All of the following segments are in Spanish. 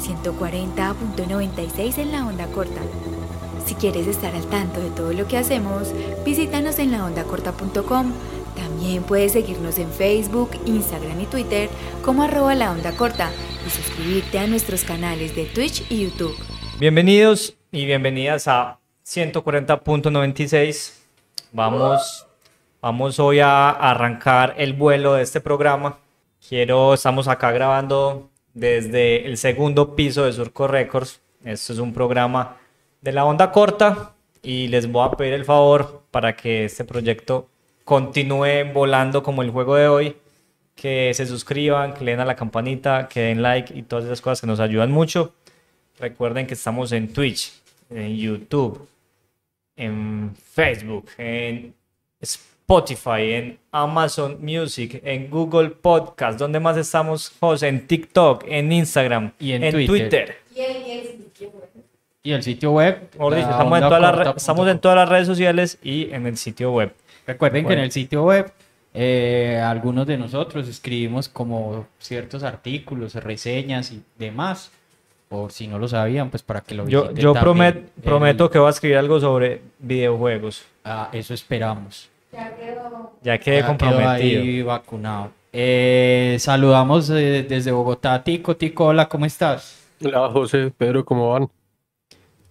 140.96 en la onda corta. Si quieres estar al tanto de todo lo que hacemos, visítanos en laondacorta.com. También puedes seguirnos en Facebook, Instagram y Twitter como arroba la onda corta y suscribirte a nuestros canales de Twitch y YouTube. Bienvenidos y bienvenidas a 140.96. Vamos, vamos hoy a arrancar el vuelo de este programa. Quiero, estamos acá grabando desde el segundo piso de Surco Records. Esto es un programa de la onda corta y les voy a pedir el favor para que este proyecto continúe volando como el juego de hoy, que se suscriban, que le den a la campanita, que den like y todas esas cosas que nos ayudan mucho. Recuerden que estamos en Twitch, en YouTube, en Facebook, en Spotify, en Amazon Music, en Google Podcast. ¿Dónde más estamos, José? En TikTok, en Instagram Y en Twitter. Twitter. Y el sitio web. La estamos, en todas las re- corta estamos punto en todas las redes sociales y en el sitio web. Recuerden que en el sitio web eh, algunos de nosotros escribimos como ciertos artículos, reseñas y demás. Por si no lo sabían, pues para que lo Yo, visiten yo promet- prometo El- que voy a escribir algo sobre videojuegos. ah, eso esperamos. Ya quedé Ya quedó comprometido. ahí vacunado. Eh, saludamos eh, desde Bogotá. Tico, Tico, hola, ¿cómo estás? Hola José, Pedro, ¿cómo van?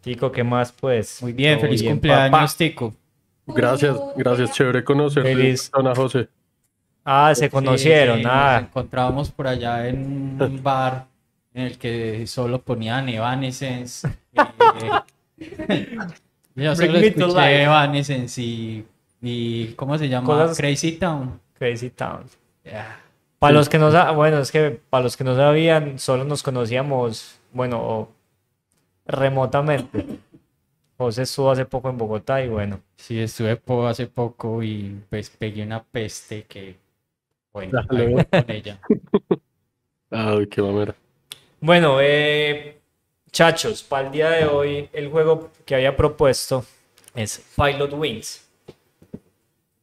Tico, ¿qué más? Pues. Muy bien, Todo feliz bien, cumpleaños, papá. Tico. Gracias, gracias, chévere conocerte, Feliz. Ana José. Ah, se conocieron. Sí, sí, Nos ah, encontrábamos por allá en un bar en el que solo ponían Evanescence. eh, yo solo escuché. Evanescence y, y ¿cómo se llama? Cosas- Crazy Town. Crazy Town. Para los que no bueno, es que para los que no sabían, solo nos conocíamos, bueno, remotamente. José estuvo hace poco en Bogotá y bueno, Sí, estuve po- hace poco y pues pegué una peste que, bueno, voy con ella. Ay, qué mamera. Bueno, eh, chachos, para el día de hoy el juego que había propuesto es Pilot Wings.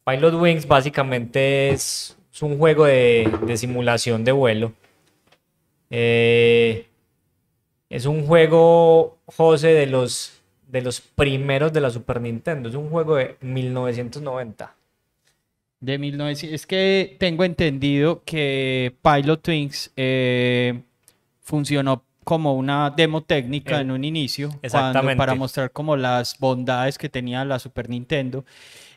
Pilot Wings básicamente es, es un juego de, de simulación de vuelo. Eh, es un juego, José, de los, de los primeros de la Super Nintendo. Es un juego de 1990. De 1900, es que tengo entendido que Pilot Twins eh, funcionó como una demo técnica Eh, en un inicio, cuando- exactamente. para mostrar como las bondades que tenía la Super Nintendo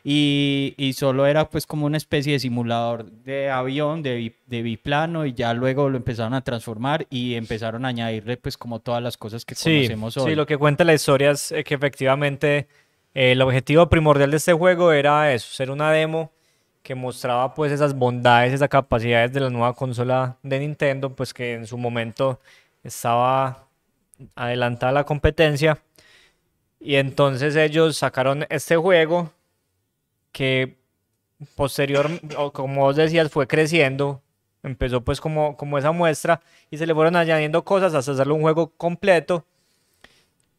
y, y solo era pues como una especie de simulador de avión, de, de biplano y ya luego lo empezaron a transformar y empezaron a añadirle pues como todas las cosas que Sí, conocemos hoy. sí, lo que cuenta la historia es eh, que efectivamente eh, el objetivo primordial de este juego era eso, ser una demo que mostraba pues esas bondades, esas capacidades de la nueva consola de Nintendo, pues que en su momento estaba adelantada la competencia. Y entonces ellos sacaron este juego que posterior, o como vos decías, fue creciendo. Empezó pues como, como esa muestra y se le fueron añadiendo cosas hasta hacerlo un juego completo.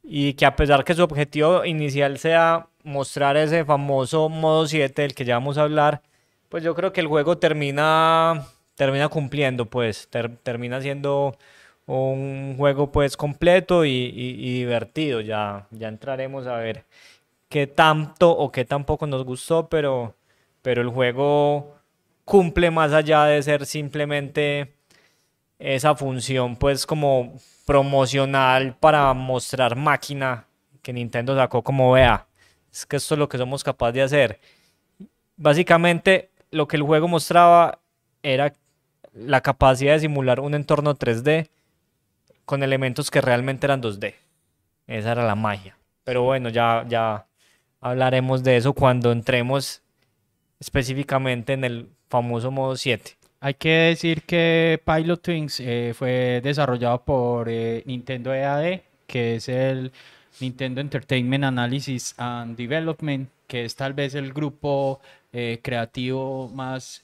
Y que a pesar que su objetivo inicial sea mostrar ese famoso modo 7 del que ya vamos a hablar, pues yo creo que el juego termina, termina cumpliendo, pues ter- termina siendo un juego pues completo y, y- y divertido. Ya, ya entraremos a ver qué tanto o qué tampoco nos gustó, pero, pero el juego cumple más allá de ser simplemente esa función pues como promocional para mostrar máquina que Nintendo sacó como vea. Es que esto es lo que somos capaces de hacer. Básicamente lo que el juego mostraba era la capacidad de simular un entorno 3D con elementos que realmente eran 2D. Esa era la magia. Pero bueno, ya, ya hablaremos de eso cuando entremos específicamente en el famoso modo 7. Hay que decir que Pilot Twins eh, fue desarrollado por eh, Nintendo EAD, que es el Nintendo Entertainment Analysis and Development, que es tal vez el grupo eh, creativo más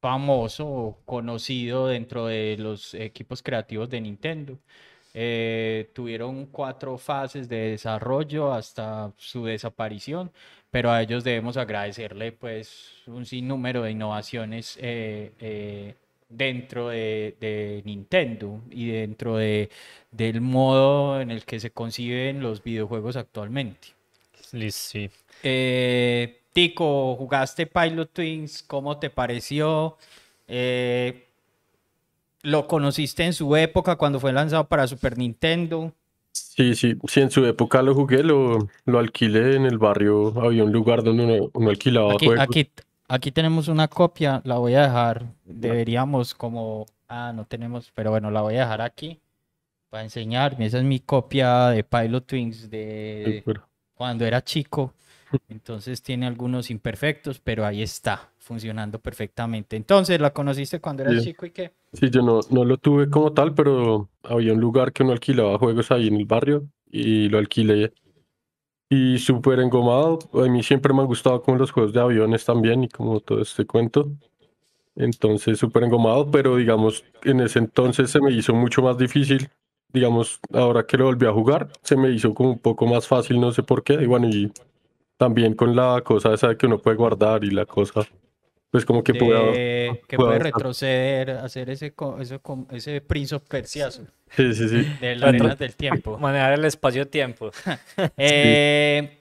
famoso o conocido dentro de los equipos creativos de Nintendo. Eh, tuvieron cuatro fases de desarrollo hasta su desaparición, pero a ellos debemos agradecerle pues un sinnúmero de innovaciones eh, eh, dentro de, de Nintendo y dentro de, del modo en el que se conciben los videojuegos actualmente. Sí. Tico, ¿jugaste Pilot Twins? ¿Cómo te pareció? Eh, ¿Lo conociste en su época cuando fue lanzado para Super Nintendo? Sí, sí, sí, en su época lo jugué, lo, lo alquilé en el barrio, había un lugar donde uno, uno alquilaba Aquí, juegos. aquí, aquí tenemos una copia, la voy a dejar. Deberíamos como... Ah, no tenemos, pero bueno, la voy a dejar aquí para enseñarme. Esa es mi copia de Pilot Twins de cuando era chico. Entonces tiene algunos imperfectos, pero ahí está, funcionando perfectamente. Entonces, ¿la conociste cuando eras Bien. chico y qué? Sí, yo no, no lo tuve como tal, pero había un lugar que uno alquilaba juegos ahí en el barrio y lo alquilé. Y súper engomado. A mí siempre me han gustado como los juegos de aviones también y como todo este cuento. Entonces, súper engomado, pero digamos, en ese entonces se me hizo mucho más difícil. Digamos, ahora que lo volví a jugar, se me hizo como un poco más fácil, no sé por qué. Y bueno, y también con la cosa esa de que uno puede guardar y la cosa, pues como que pueda... De- que pueda puede retroceder, hacer ese, ese, ese Prince of Persiazo Sí, sí, sí. de las arenas del tiempo. Manejar el espacio-tiempo. Eh,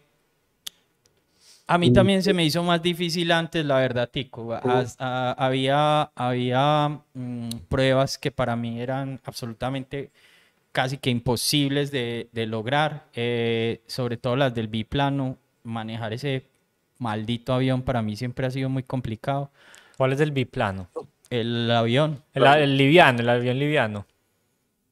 a mí también se me hizo más difícil antes, la verdad, Tico. As- a- había había mm, pruebas que para mí eran absolutamente casi que imposibles de, de lograr, eh, sobre todo las del biplano. Manejar ese maldito avión para mí siempre ha sido muy complicado. ¿Cuál es el biplano? El avión, El, el liviano, el avión liviano.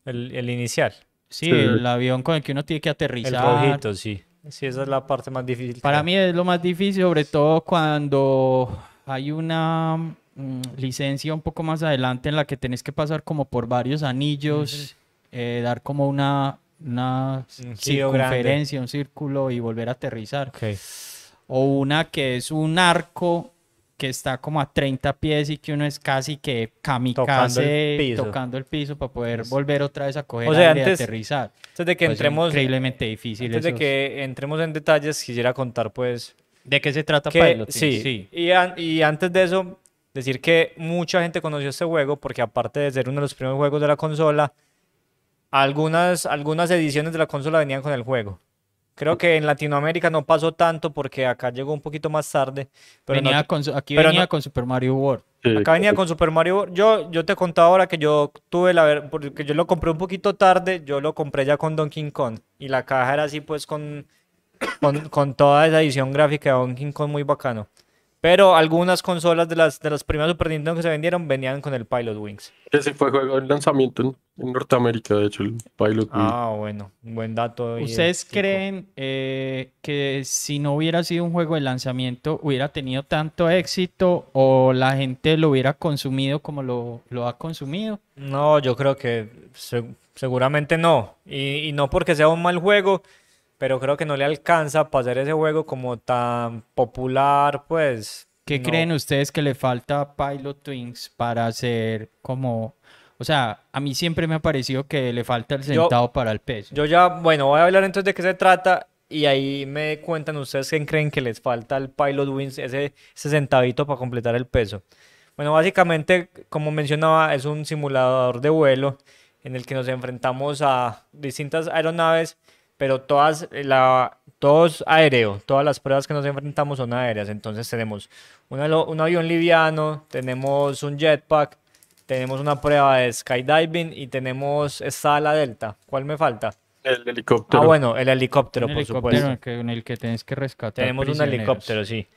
El, el inicial. sí, Sí. el avión con el que uno tiene que El aterrizar. rojito, sí. Sí, esa es la parte más difícil. Para mí es lo más difícil, sobre todo cuando hay una mm, licencia un poco más adelante en la que tenés que pasar como por varios anillos, eh, dar como una, una Un grande. circunferencia, un círculo y volver a aterrizar. Ok. O una que es un arco que está como a 30 pies y que uno es casi que kamikaze piso. tocando el piso para poder volver otra vez a coger O sea, aire y antes- aterrizar. Antes de que Pues, entremos, increíblemente difícil. antes de esos- que entremos en detalles, quisiera contar pues ¿De qué se trata que Pilot? sí, Y, y antes de eso decir que mucha gente conoció este juego porque aparte de ser uno de los primeros juegos de la consola, algunas algunas ediciones de la consola venían con el juego. Creo que en Latinoamérica no pasó tanto porque acá llegó un poquito más tarde, pero no- Venía con aquí pero venía no- con Super Mario World. Sí, Acá venía con Super Mario. World. Yo, yo te contaba ahora que yo tuve la ver, porque yo lo compré un poquito tarde, yo lo compré ya con Donkey Kong. Y la caja era así, pues, con, con, con toda esa edición gráfica de Donkey Kong muy bacano. Pero algunas consolas de las, de las primeras Super Nintendo que se vendieron venían con el Pilot Wings. Ese fue juego de lanzamiento en, en Norteamérica, de hecho, el Pilot. Wing. Ah, bueno, buen dato. ¿Ustedes creen eh, que si no hubiera sido un juego de lanzamiento hubiera tenido tanto éxito o la gente lo hubiera consumido como lo, lo ha consumido? No, yo creo que se- seguramente no. Y, y no porque sea un mal juego, pero creo que no le alcanza para hacer ese juego como tan popular, pues. ¿Qué no. creen ustedes que le falta a Pilot Twins para hacer como... O sea, a mí siempre me ha parecido que le falta el Yo- centavo para el peso. Yo ya, bueno, voy a hablar entonces de qué se trata y ahí me cuentan ustedes quién creen que les falta al Pilot Wings, ese, ese centavito para completar el peso. Bueno, básicamente, como mencionaba, es un simulador de vuelo en el que nos enfrentamos a distintas aeronaves, pero todas, eh, la, todos aéreo, todas las pruebas que nos enfrentamos son aéreas. Entonces tenemos un, avión liviano, tenemos un jetpack, tenemos una prueba de skydiving y tenemos esta ala delta. ¿Cuál me falta? El helicóptero. Ah, bueno, el helicóptero, un por helicóptero supuesto. en el que, en el que tenés que rescatar Tenemos un helicóptero, sí.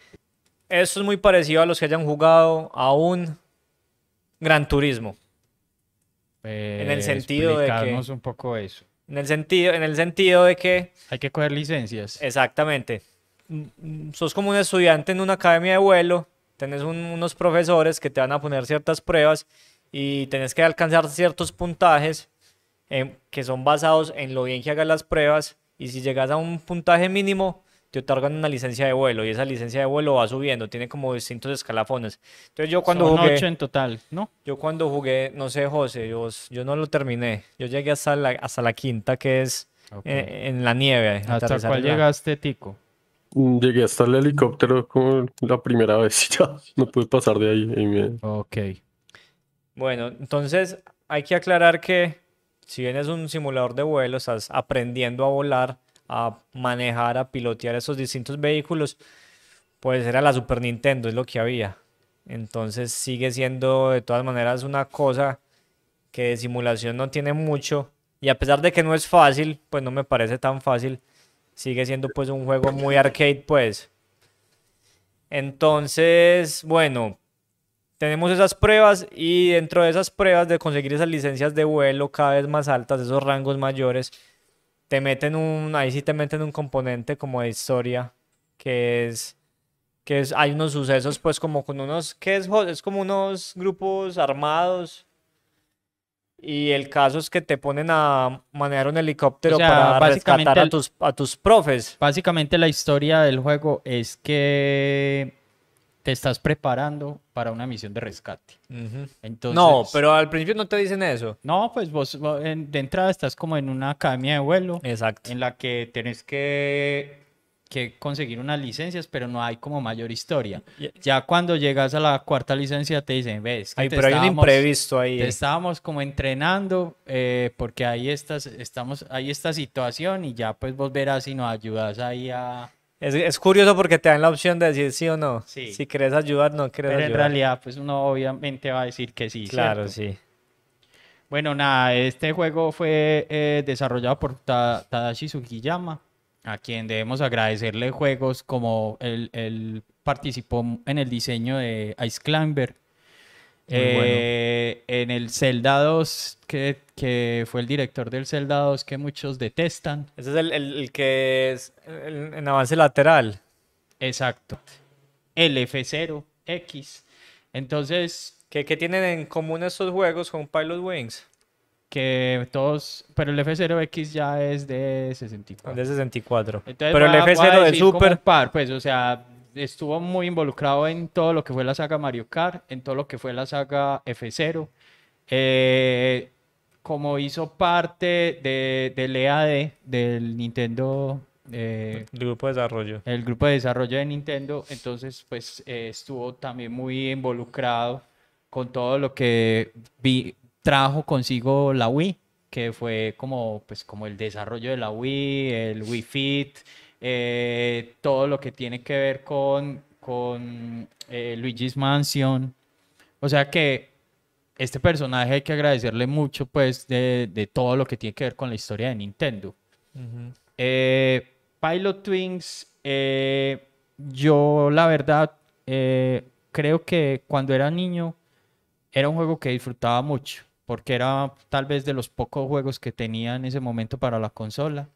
Esto es muy parecido a los que hayan jugado a un Gran Turismo. En el sentido de que- un poco eso. En el sentido, en el sentido de que, Hay que coger licencias. exactamente, mm, mm, sos como un estudiante en una academia de vuelo, tenés un- unos profesores que te van a poner ciertas pruebas y tenés que alcanzar ciertos puntajes em, que son basados en lo bien que hagas las pruebas y si llegas a un puntaje mínimo te otorgan una licencia de vuelo y esa licencia de vuelo va subiendo, tiene como distintos escalafones. Entonces yo cuando Son jugué, ocho en total, ¿no? yo cuando jugué, no sé José, yo, yo no lo terminé, yo llegué hasta la, hasta la quinta que es eh, en la nieve. ¿Hasta cuál la- llegaste, Tico? Mm, Llegué hasta el helicóptero como la primera vez y ya no pude pasar de ahí. y me- Ok. Bueno, entonces hay que aclarar que si bien es un simulador de vuelo, estás aprendiendo a volar, a manejar, a pilotear esos distintos vehículos, pues era la Super Nintendo, es lo que había. Entonces sigue siendo de todas maneras una cosa que de simulación no tiene mucho. Y a pesar de que no es fácil, pues no me parece tan fácil. Sigue siendo pues un juego muy arcade, pues. Entonces, bueno, tenemos esas pruebas y dentro de esas pruebas de conseguir esas licencias de vuelo cada vez más altas, esos rangos mayores, te meten un, ahí sí te meten un componente como de historia, que es que es, hay unos sucesos pues como con unos, ¿qué es? Es como unos grupos armados y el caso es que te ponen a manejar un helicóptero O sea, para rescatar a tus, a tus profes. Básicamente la historia del juego es que te estás preparando para una misión de rescate. Ujú. Entonces, No, pero al principio no te dicen eso. No, pues vos en- de entrada estás como en una academia de vuelo Exacto. en la que tenés que, que conseguir unas licencias, pero no hay como mayor historia. Y- Ya cuando llegas a la cuarta licencia te dicen, ves, que Ay, te pero hay un imprevisto ahí. te estábamos como entrenando eh, porque ahí estás, estamos, hay esta situación y ya pues vos verás si nos ayudas ahí a... Es, es curioso porque te dan la opción de decir sí o no. Sí. Si quieres ayudar, no quieres Pero en ayudar. realidad pues uno obviamente va a decir que sí. Claro, ¿cierto? sí. Bueno, nada, este juego fue eh, desarrollado por Ta- Tadashi Sugiyama, a quien debemos agradecerle juegos como él, él participó en el diseño de Ice Climber, Bueno. eh, en el Zelda 2, que, que fue el director del Zelda 2 que muchos detestan. Ese es el, el- el que es el- en avance lateral. Exacto. El F0X. Entonces, ¿Qué, qué tienen en común estos juegos con Pilot Wings? que todos, pero el F0X ya es de 64. De 64. Entonces Pero el voy a- voy a F0 de Super. par, pues, o sea, estuvo muy involucrado en todo lo que fue la saga Mario Kart, en todo lo que fue la saga F0. Eh, como hizo parte de, del EAD, del Nintendo, eh, El grupo de desarrollo. el grupo de desarrollo de Nintendo, entonces, pues, eh, estuvo también muy involucrado con todo lo que vi- trajo consigo la Wii, que fue como, pues, como el desarrollo de la Wii, el Wii Fit, eh, todo lo que tiene que ver con, con eh, Luigi's Mansion. O sea que este personaje hay que agradecerle mucho, pues, de, de todo lo que tiene que ver con la historia de Nintendo. Eh, Pilot Twins, yo la verdad creo que cuando era niño era un juego que disfrutaba mucho, porque era tal vez de los pocos juegos que tenía en ese momento para la consola.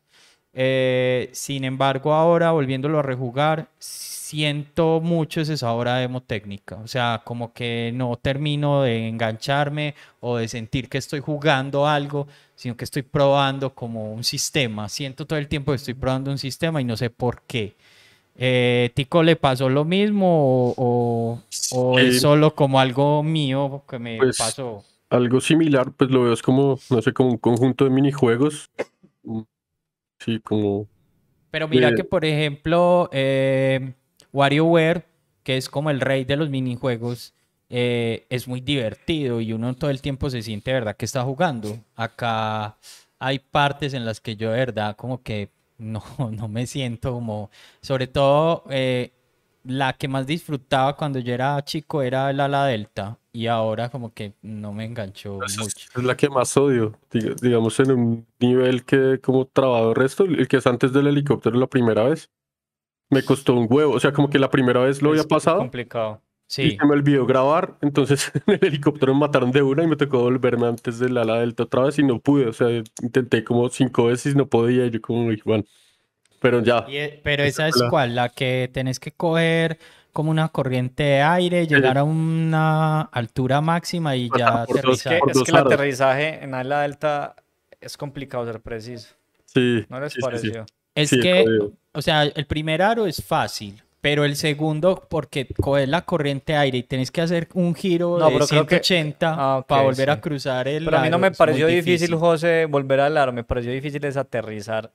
Eh, sin embargo, ahora volviéndolo a rejugar, siento mucho ese sabor a demo técnica. O sea, como que no termino de engancharme o de sentir que estoy jugando algo, sino que estoy probando como un sistema. Siento todo el tiempo que estoy probando un sistema y no sé por qué. Eh, ¿Tico le pasó lo mismo o, o- o Sí. es solo como algo mío que me Pues, pasó? Algo similar, pues lo veo es como, no sé, como un conjunto de minijuegos. Sí, como Pero mira Eh, que, por ejemplo, eh, WarioWare, que es como el rey de los minijuegos, eh, es muy divertido y uno todo el tiempo se siente, ¿verdad?, que está jugando. Acá hay partes en las que yo, de verdad, como que no, no me siento como... Sobre todo, eh, la que más disfrutaba cuando yo era chico era el ala delta y ahora como que no me enganchó Esa mucho. es la que más odio, diga- digamos en un nivel que como trabado el resto, el que es antes del helicóptero la primera vez. Me costó un huevo, o sea, como que la primera vez lo había Es pasado complicado. y Sí. se me olvidó grabar, entonces en el helicóptero me mataron de una y me tocó volverme antes del ala delta otra vez y no pude, o sea, intenté como cinco veces y no podía y yo como, "Uy, bueno, pero ya, Y, eh, pero Esa es la- cuál, la que tenés que coger como una corriente de aire, llegar a una altura máxima y ya Es que, aterrizar. es que el aterrizaje en ala delta es complicado ser preciso. sí. ¿No les sí, sí, sí. pareció? Es sí, que, o sea, el primer aro es fácil, pero el segundo, porque coges la corriente de aire y tenés que hacer un giro No, de pero creo que- 180 Ah, para volver a cruzar el Pero a mí no me pareció difícil, José, volver al aro. Me pareció difícil es aterrizar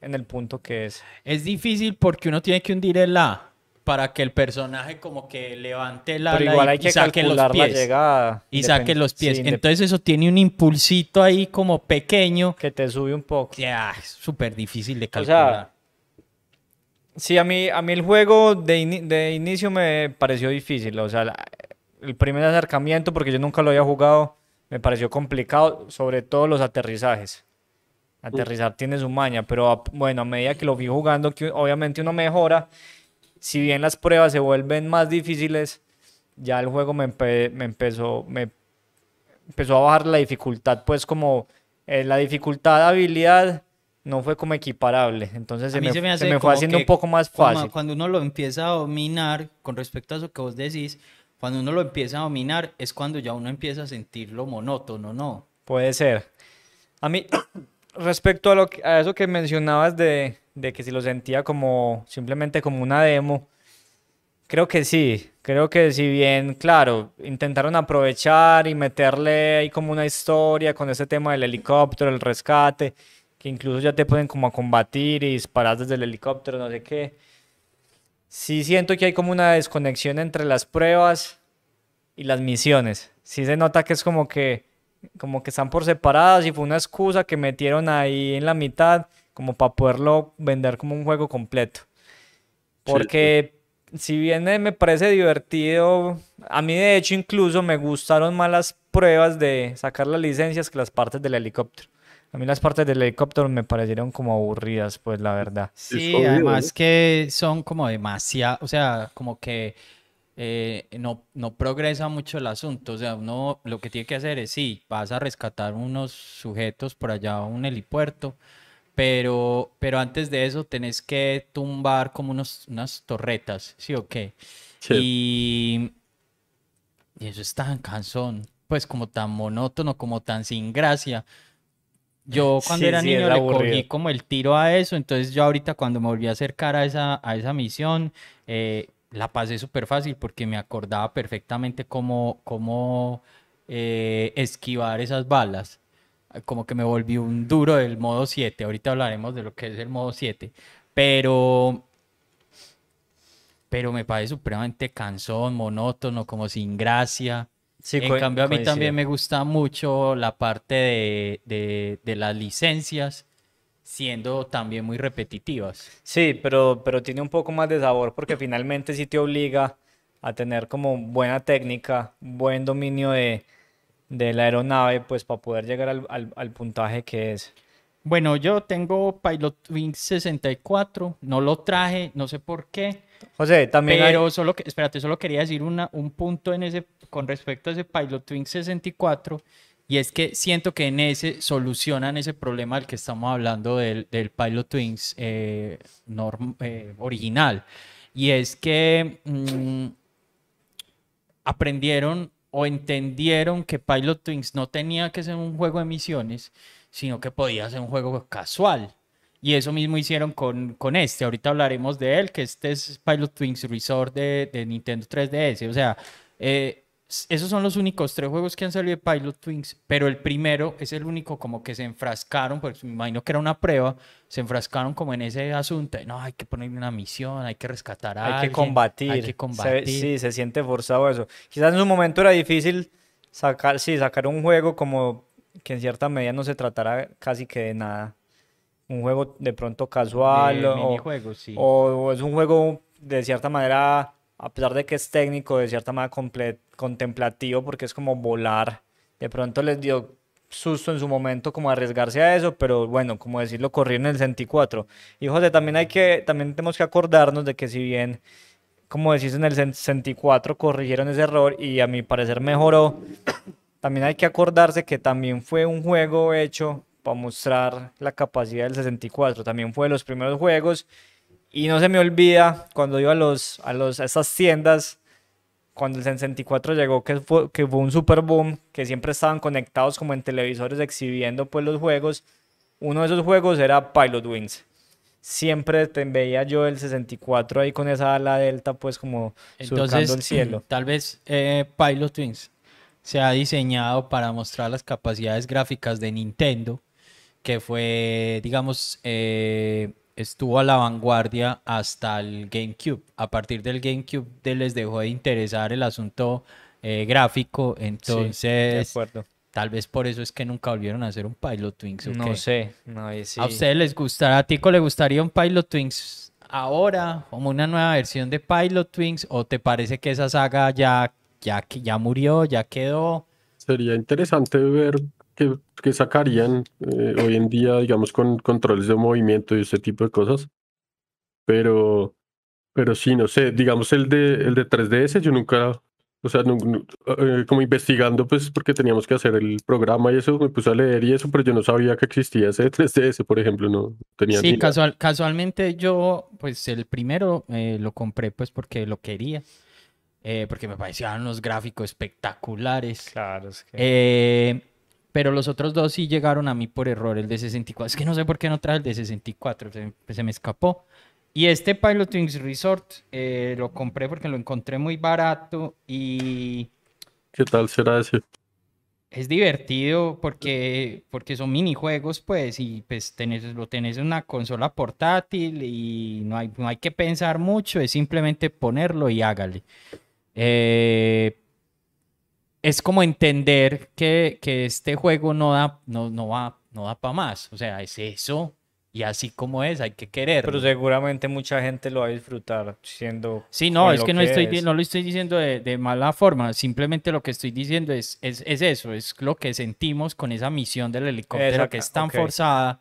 en el punto que es. Es difícil porque uno tiene que hundir el A para que el personaje como que levante la Pero igual y- hay y que saque los calcular la pies. llegada. Y saque los pies. sí, Entonces eso tiene un impulsito ahí como pequeño. que te sube un poco. ah, es súper difícil de O sea, calcular. Sí, a mí, a mí el juego de, ini- de inicio me pareció difícil. O sea, la- el primer acercamiento, porque yo nunca lo había jugado, me pareció complicado, sobre todo los aterrizajes. Aterrizar tiene su maña, pero a- bueno, a medida que lo fui jugando, que obviamente uno mejora, si bien las pruebas se vuelven más difíciles, ya el juego me, empe- me empezó, me empezó a bajar la dificultad, pues como eh, la dificultad de habilidad no fue como equiparable, entonces se me, se me se me fue haciendo que un poco más fácil. Cuando uno lo empieza a dominar, con respecto a eso que vos decís, cuando uno lo empieza a dominar es cuando ya uno empieza a sentirlo monótono, ¿no? Puede ser. A mí, respecto a, lo que- a eso que mencionabas de, de que si lo sentía como simplemente como una demo, creo que sí. Creo que si bien, claro, intentaron aprovechar y meterle ahí como una historia con ese tema del helicóptero, el rescate, que incluso ya te pueden como a combatir y disparar desde el helicóptero, no sé qué. Sí siento que hay como una desconexión entre las pruebas y las misiones. Sí se nota que es como que como que están por separadas y fue una excusa que metieron ahí en la mitad como para poderlo vender como un juego completo. Porque si bien eh, me parece divertido, a mí de hecho incluso me gustaron más las pruebas de sacar las licencias que las partes del helicóptero. A mí las partes del helicóptero me parecieron como aburridas, pues la verdad. Sí, obvio, además que son como demasiado, o sea, como que eh, no, no progresa mucho el asunto. O sea, uno lo que tiene que hacer es, sí, vas a rescatar unos sujetos por allá a un helipuerto, pero, pero antes de eso tenés que tumbar como unos, unas torretas, ¿sí o qué? Sí. Y, y eso es tan cansón, pues como tan monótono, como tan sin gracia. Yo cuando Sí, era sí, niño le cogí como el tiro a eso, entonces yo ahorita cuando me volví a acercar a esa, a esa misión, eh, la pasé súper fácil porque me acordaba perfectamente cómo, cómo eh, esquivar esas balas. Como que me volví un duro del modo 7. Ahorita hablaremos de lo que es el modo 7. Pero, pero me parece supremamente cansón, monótono, como sin gracia. Sí, En cambio, a mí coincido. también me gusta mucho la parte de, de- de las licencias, siendo también muy repetitivas. Sí, pero, pero tiene un poco más de sabor porque finalmente sí te obliga a tener como buena técnica, buen dominio de, de la aeronave, pues para poder llegar al, al- al puntaje que es. Bueno, yo tengo Pilot Wing 64, no lo traje, no sé por qué, José, también hay- pero solo que, espérate, solo quería decir una, un punto en ese, con respecto a ese Pilot Wing 64, y es que siento que en ese solucionan ese problema del que estamos hablando del, del Pilot Wings eh, norm- eh, original, y es que mm, aprendieron o entendieron que Pilot Wings no tenía que ser un juego de misiones, sino que podía ser un juego casual. Y eso mismo hicieron con, con este. Ahorita hablaremos de él, que este es Pilot Wings Resort de, de Nintendo 3DS. O sea, eh, esos son los únicos tres juegos que han salido de Pilot Wings, pero el primero es el único como que se enfrascaron, pues me imagino que era una prueba, se enfrascaron como en ese asunto de, no, hay que ponerle una misión, hay que rescatar a hay que combatir. hay se que combatir. sí, se siente forzado eso. Quizás en su momento era difícil sacar, sí, sacar un juego como que en cierta medida no se tratara casi que de nada. Un juego de pronto casual de o, sí. o- o es un juego de cierta manera, a pesar de que es técnico, de cierta manera comple- contemplativo porque es como volar. De pronto les dio susto en su momento como arriesgarse a eso, pero bueno, como decirlo, corrieron en el 64. Y José, también hay que, también tenemos que acordarnos de que si bien, como decís, en el 64 corrigieron ese error y a mi parecer mejoró, también hay que acordarse que también fue un juego hecho para mostrar la capacidad del 64. También fue de los primeros juegos. Y no se me olvida cuando iba a, los, a, los, a esas tiendas, cuando el 64 llegó, que fue, que fue un super boom, que siempre estaban conectados como en televisores exhibiendo pues los juegos. Uno de esos juegos era Pilot Wings. Siempre te veía yo el 64 ahí con esa ala delta pues como surcando el cielo. tal vez eh, Pilot Wings se ha diseñado para mostrar las capacidades gráficas de Nintendo, que fue, digamos, eh, estuvo a la vanguardia hasta el GameCube. A partir del GameCube de- les dejó de interesar el asunto eh, gráfico, Sí, de entonces acuerdo. tal vez por eso es que nunca volvieron a hacer un Pilot Twins. ¿o No qué? sé, no, sí. ¿A ustedes les gustaría, a Tico le gustaría un Pilot Twins ahora, como una nueva versión de Pilot Twins, o te parece que esa saga ya, ya, que- ya murió, ya quedó? Sería interesante ver qué, qué sacarían eh, hoy en día, digamos, con controles de movimiento y ese tipo de cosas. Pero, pero sí, no sé, digamos el de, el de 3DS, yo nunca, o sea, nu- nu- eh, como investigando, pues porque teníamos que hacer el programa y eso, me puse a leer y eso, pero yo no sabía que existía ese de 3DS, por ejemplo, no tenía Sí, ni casual, casualmente yo, pues el primero eh, lo compré pues porque lo quería, eh, porque me parecían unos gráficos espectaculares. Claro, es que... Pero los otros dos sí llegaron a mí por error, el de 64. Es que no sé por qué no traje el de 64, se, se me escapó. Y este Pilot Wings Resort eh, lo compré porque lo encontré muy barato y ¿Qué tal será ese? es divertido porque, porque son minijuegos, pues, y pues tenés, lo tenés en una consola portátil y no hay, no hay que pensar mucho, es simplemente ponerlo y hágale. Eh, es como entender que, que este juego no da, no, no va, no da para más. O sea, es eso. Y así como es, hay que quererlo. Pero seguramente mucha gente lo va a disfrutar siendo... Sí, no, es que no, estoy, es. no lo estoy diciendo de, de mala forma, simplemente lo que estoy diciendo es, es, es eso, es lo que sentimos con esa misión del helicóptero Exacto, que es tan forzada.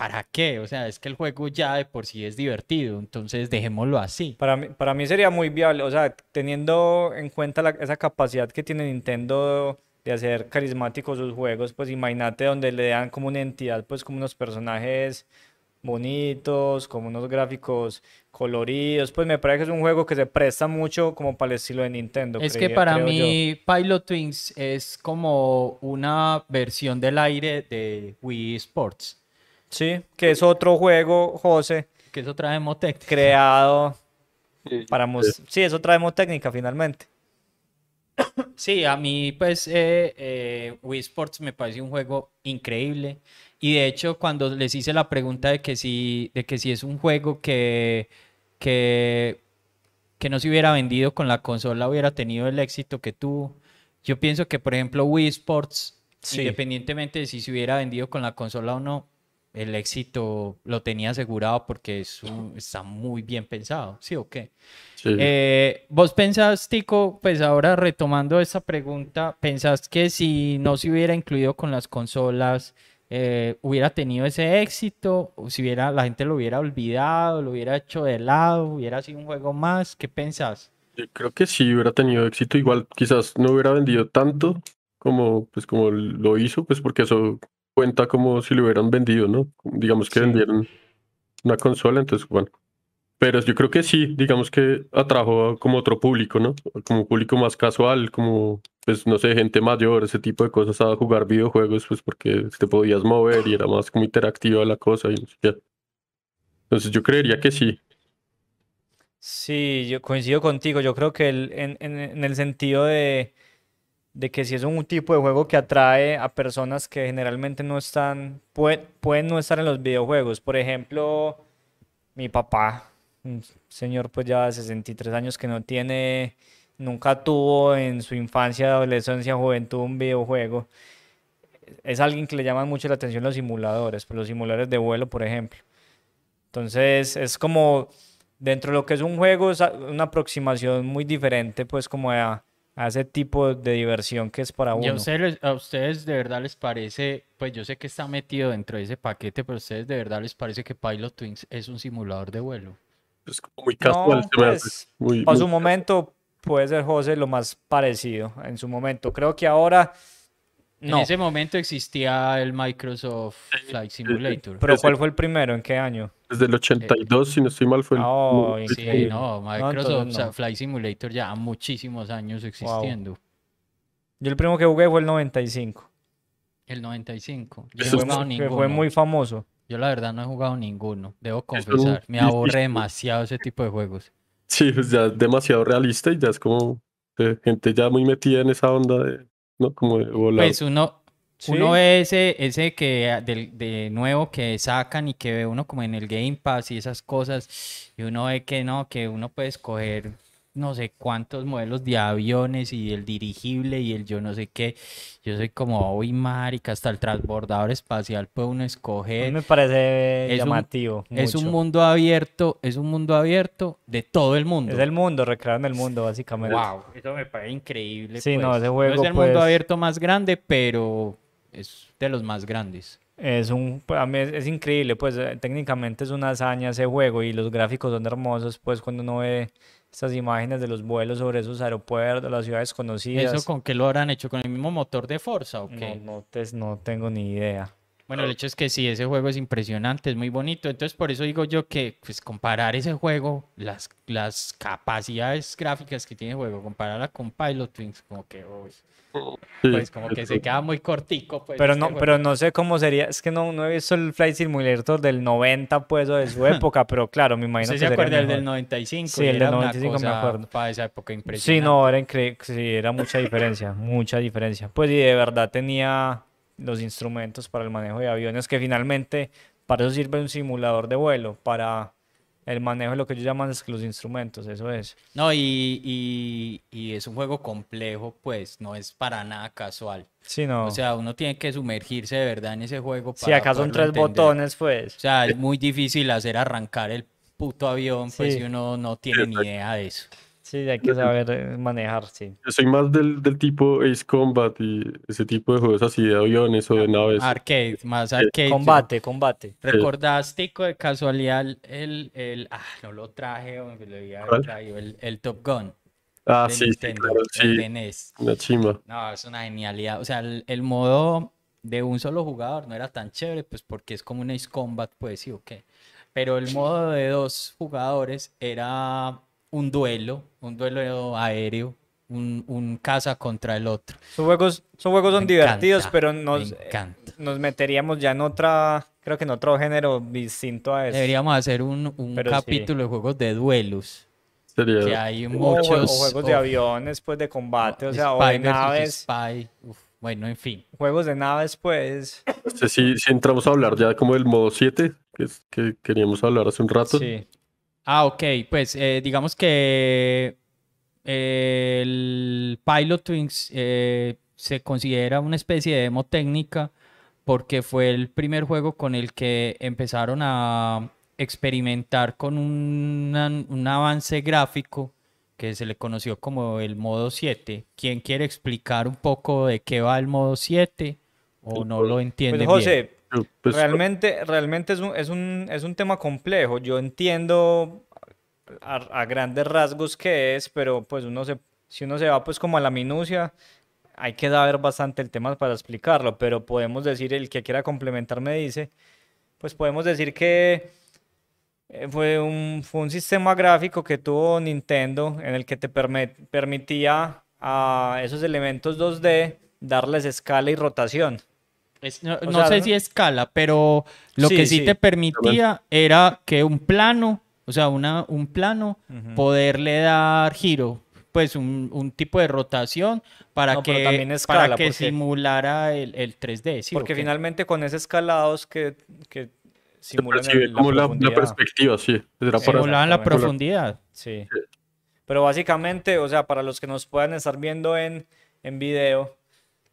¿Para qué? O sea, es que el juego ya de por sí es divertido, entonces dejémoslo así. Para mí, para mí sería muy viable, o sea, teniendo en cuenta la- esa capacidad que tiene Nintendo de hacer carismáticos sus juegos, pues imagínate donde le dan como una entidad, pues como unos personajes bonitos, como unos gráficos coloridos, pues me parece que es un juego que se presta mucho como para el estilo de Nintendo. Es que para yo. mí Pilot Twins es como una versión del aire de Wii Sports, Sí, que es otro juego, José, que es otra demo técnica. creado para... mos- Sí, es otra demo técnica finalmente. Sí, a mí pues eh, eh, Wii Sports me parece un juego increíble y de hecho cuando les hice la pregunta de que si, de que si es un juego que, que, que no se hubiera vendido con la consola hubiera tenido el éxito que tuvo, yo pienso que por ejemplo Wii Sports, Sí. independientemente de si se hubiera vendido con la consola o no, el éxito lo tenía asegurado porque está muy bien pensado, ¿sí o qué? Sí. Eh, ¿Vos pensás, Tico, pues ahora retomando esta pregunta, pensás que si no se hubiera incluido con las consolas, eh, hubiera tenido ese éxito? ¿O si hubiera, la gente lo hubiera olvidado, lo hubiera hecho de lado, hubiera sido un juego más? ¿Qué pensás? Yo creo que sí hubiera tenido éxito, igual quizás no hubiera vendido tanto como pues como lo hizo, pues porque eso cuenta como si lo hubieran vendido, ¿no? Digamos que Sí. vendieron una consola, entonces bueno. Pero yo creo que sí, digamos que atrajo como otro público, ¿no? Como público más casual, como pues no sé, gente mayor, ese tipo de cosas a jugar videojuegos, pues porque te podías mover y era más como interactiva la cosa y no sé qué. Entonces yo creería que sí. Sí, yo coincido contigo. Yo creo que el- en, en- en el sentido de, de que si es un tipo de juego que atrae a personas que generalmente no están, pue- pueden no estar en los videojuegos. Por ejemplo, mi papá, un señor pues ya de 63 años que no tiene, nunca tuvo en su infancia, adolescencia, juventud un videojuego. Es alguien que le llaman mucho la atención los simuladores, pues los simuladores de vuelo, por ejemplo. Entonces es como dentro de lo que es un juego, es una aproximación muy diferente, pues como a, a ese tipo de diversión que es para Yo uno. sé, a ustedes de verdad les parece, pues yo sé que está metido dentro de ese paquete, pero a ustedes de verdad les parece que Pilot Twins es un simulador de vuelo. Es como muy casual, No, pues, muy- Para muy su momento puede ser José lo más parecido en su momento. Creo que ahora En no. ese momento existía el Microsoft Flight Simulator. Pero ¿cuál fue el primero? ¿En qué año? Desde el 82, si no estoy mal, fue el... Oh, el- sí, Sí, no, Microsoft no. Flight Simulator ya muchísimos años existiendo. Yo el primero que jugué fue el 95, El 95. Yo Eso no he es jugado que fue muy famoso. Yo la verdad no he jugado ninguno, debo confesar. Me sí. demasiado ese tipo de juegos. Sí, pues ya es demasiado realista y ya es como eh, gente ya muy metida en esa onda de, ¿no? Como de. Pues uno, Uno ve ese, ese que ah, del- de nuevo que sacan y que ve uno como en el Game Pass y esas cosas, y uno ve que no, que uno puede escoger no sé cuántos modelos de aviones y el dirigible y el yo no sé qué. Yo soy como, uy, marica, hasta el transbordador espacial puede uno escoger. me parece Es un- llamativo. Es un mundo abierto, es un mundo abierto de todo el mundo. Es el mundo, recrearon el mundo, básicamente. Wow, eso me parece increíble. Sí, no, pues. No es el mundo pues- abierto más grande, pero es de los más grandes. Es un, pues, a mí es, es increíble, pues eh, técnicamente es una hazaña ese juego y los gráficos son hermosos, pues cuando uno ve estas imágenes de los vuelos sobre esos aeropuertos, las ciudades conocidas. ¿Eso con qué lo habrán hecho? ¿Con el mismo motor de Forza o No, qué? no, te- no tengo ni idea. Bueno, el hecho es que sí, ese juego es impresionante, es muy bonito. Entonces, por eso digo yo que, pues, comparar ese juego, las, las capacidades gráficas que tiene el juego, compararla con Pilot Wings, como que, uy, pues, como que se queda muy cortico, pues. Pero no, pero no sé cómo sería, es que no, no he visto el Flight Simulator del 90, pues, o de su época, pero claro, me imagino ¿Usted que se acuerda del del mejor. 95? Sí, el del era una 95 me acuerdo. Para esa época Sí, impresionante. no, era increíble, sí, era mucha diferencia, mucha diferencia. Pues y de verdad tenía los instrumentos para el manejo de aviones, que finalmente para eso sirve un simulador de vuelo, para el manejo de lo que ellos llaman es que los instrumentos, eso es. No, y, y, y es un juego complejo, pues, no es para nada casual. Sí, no. O sea, uno tiene que sumergirse de verdad en ese juego si para acá son tres entender. botones, pues. O sea, es muy difícil hacer arrancar el puto avión, pues, Sí. si uno no tiene ni idea de eso. Sí, hay que saber eh, manejar, sí. Yo soy más del, del tipo Ace Combat y ese tipo de juegos así de aviones o de naves. Arcade, más arcade. yo- Combate, combate. ¿Recordás, Tico, de casualidad el, el... Ah, no lo traje, hombre, lo había ¿Cuál? traído, el, el Top Gun Ah, sí, sí, Nintendo, claro, sí, de NES. una chimba. No, es una genialidad. O sea, el, el modo de un solo jugador no era tan chévere, pues porque es como un Ace Combat, pues sí, o qué. Pero el modo de dos jugadores era un duelo, un duelo aéreo, un, un caza contra el otro. Son juegos, son juegos son Me divertidos, encanta, pero me nos, nos meteríamos ya en otra, creo que en otro género distinto a eso. Deberíamos hacer un, un sí. capítulo de juegos de duelos, que Sería, hay O, jue- muchos. o juegos de aviones, pues de combate, o sea, o de naves, Spy, uf, bueno, en fin. juegos de naves, pues. sí, sí entramos a hablar ya como del modo 7, que, es, que queríamos hablar hace un rato. Sí. Ah, ok, pues eh, digamos que eh, el Pilot Wings eh, se considera una especie de demo técnica porque fue el primer juego con el que empezaron a experimentar con un avance gráfico que se le conoció como el modo 7. ¿Quién quiere explicar un poco de qué va el modo 7 o no lo entiende Pues bien? José, Yo, pues, realmente, realmente es un, es un, es un tema complejo. Yo entiendo a, grandes rasgos qué es, pero pues uno se, si uno se va pues como a la minucia, hay que saber bastante el tema para explicarlo, pero podemos decir, el que quiera complementar me dice, pues podemos decir que eh, fue un, fue un sistema gráfico que tuvo Nintendo en el que te permitía a esos elementos 2D darles escala y rotación. Es- no no sea, sé si escala, pero lo Sí, que sí, sí. te permitía era que un plano, o sea, una, un plano, poderle dar giro, pues un, un tipo de rotación para No, que, también para escala, que porque- simulara el, el 3D, ¿sí o Porque finalmente con esos escalados que, que simulan el- la como la, perspectiva, sí. Simulaban la profundidad. Sí. Pero básicamente, o sea, para los que nos puedan estar viendo en, en video,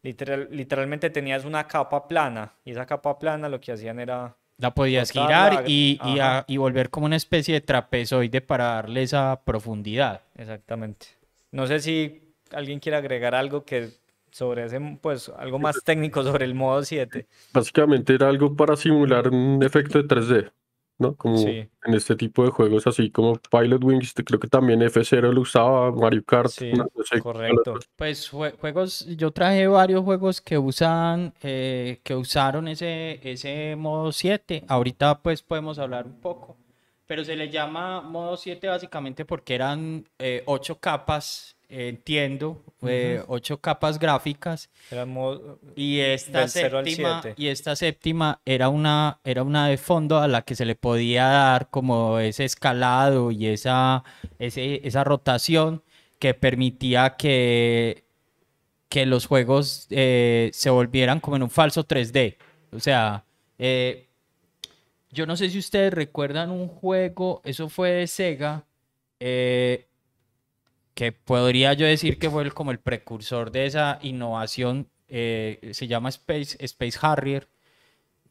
literal- literalmente tenías una capa plana y esa capa plana lo que hacían era... La podías girar y, y, ajá. a- y volver como una especie de trapezoide para darle esa profundidad. Exactamente. No sé si alguien quiere agregar algo que sobre ese, pues algo más técnico sobre el modo 7. básicamente era algo para simular un efecto de 3D, ¿no? Como Sí. en este tipo de juegos, así como Pilot Wings, creo que también F0 lo usaba, Mario Kart, Sí, no sé, correcto. Pues jue- juegos, yo traje varios juegos que usan, eh, que usaron ese, ese modo 7. Ahorita pues podemos hablar un poco. Pero se le llama modo 7 básicamente porque eran eh, ocho capas, eh, entiendo, eh, ocho capas gráficas. Y esta séptima, y esta séptima era una, era una de fondo a la que se le podía dar como ese escalado y esa, ese- esa rotación que permitía que que los juegos eh, se volvieran como en un falso 3D. O sea, eh, yo no sé si ustedes recuerdan un juego, eso fue de Sega, eh, que podría yo decir que fue el- como el precursor de esa innovación, eh, se llama Space, Space Harrier,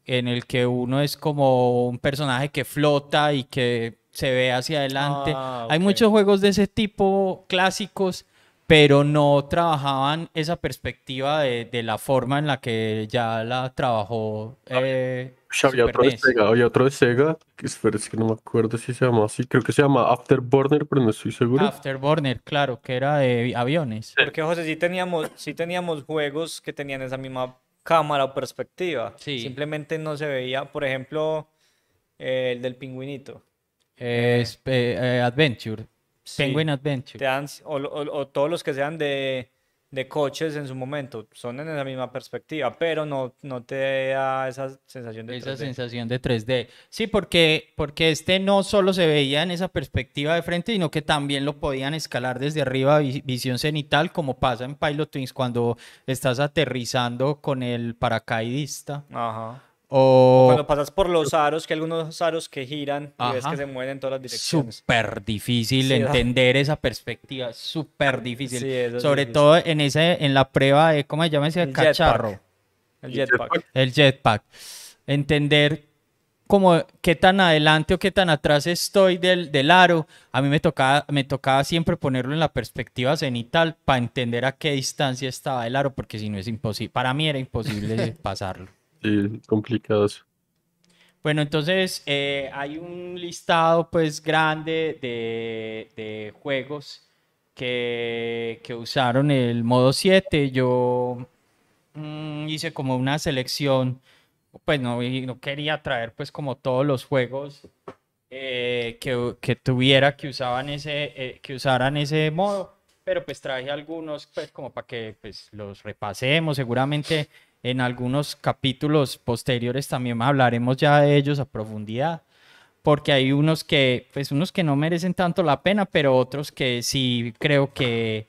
en el que uno es como un personaje que flota y que se ve hacia adelante. Ah, Hay ok. muchos juegos de ese tipo clásicos, pero no trabajaban esa perspectiva de, de la forma en la que ya la trabajó eh, había Super otro de. Sega, había otro de Sega, que espera, es que no me acuerdo si se llama así, creo que se llama Afterburner, pero no estoy seguro. Afterburner, claro, que era de aviones. Porque, José, sí teníamos, sí teníamos juegos que tenían esa misma cámara o perspectiva. Sí. Simplemente no se veía, por ejemplo, eh, el del pingüinito. Eh, es- eh, eh, Adventure, Sí, Penguin Adventure. te dan- o, o- o todos los que sean de, de coches en su momento son en esa misma perspectiva, pero no, no te da esa sensación de Esa 3D. sensación de 3D. Sí, porque, porque este no solo se veía en esa perspectiva de frente, sino que también lo podían escalar desde arriba, vi- visión cenital, como pasa en Pilot Twins cuando estás aterrizando con el paracaidista. Ajá. O Cuando pasas por los aros, que hay algunos aros que giran y ves que se mueven en todas las direcciones. súper difícil Sí, entender esa perspectiva, súper difícil. Sí, Sobre difícil. todo en ese, en la prueba de, ¿cómo se llama ese El jetpack. cacharro? El jetpack. El jetpack. Entender como qué tan adelante o qué tan atrás estoy del, del aro. A mí me tocaba, me tocaba siempre ponerlo en la perspectiva cenital para entender a qué distancia estaba el aro, porque si no es imposible. Para mí era imposible pasarlo. Sí, complicado eso. Bueno, entonces eh, hay un listado pues grande de, de juegos que, que usaron el modo 7. Yo mm, hice como una selección, pues no, no quería traer pues como todos los juegos eh, que, que tuviera que usaban ese, eh, que usaran ese modo, pero pues traje algunos pues como para que pues los repasemos, seguramente en algunos capítulos posteriores también hablaremos ya de ellos a profundidad, porque hay unos que pues unos que no merecen tanto la pena, pero otros que sí creo que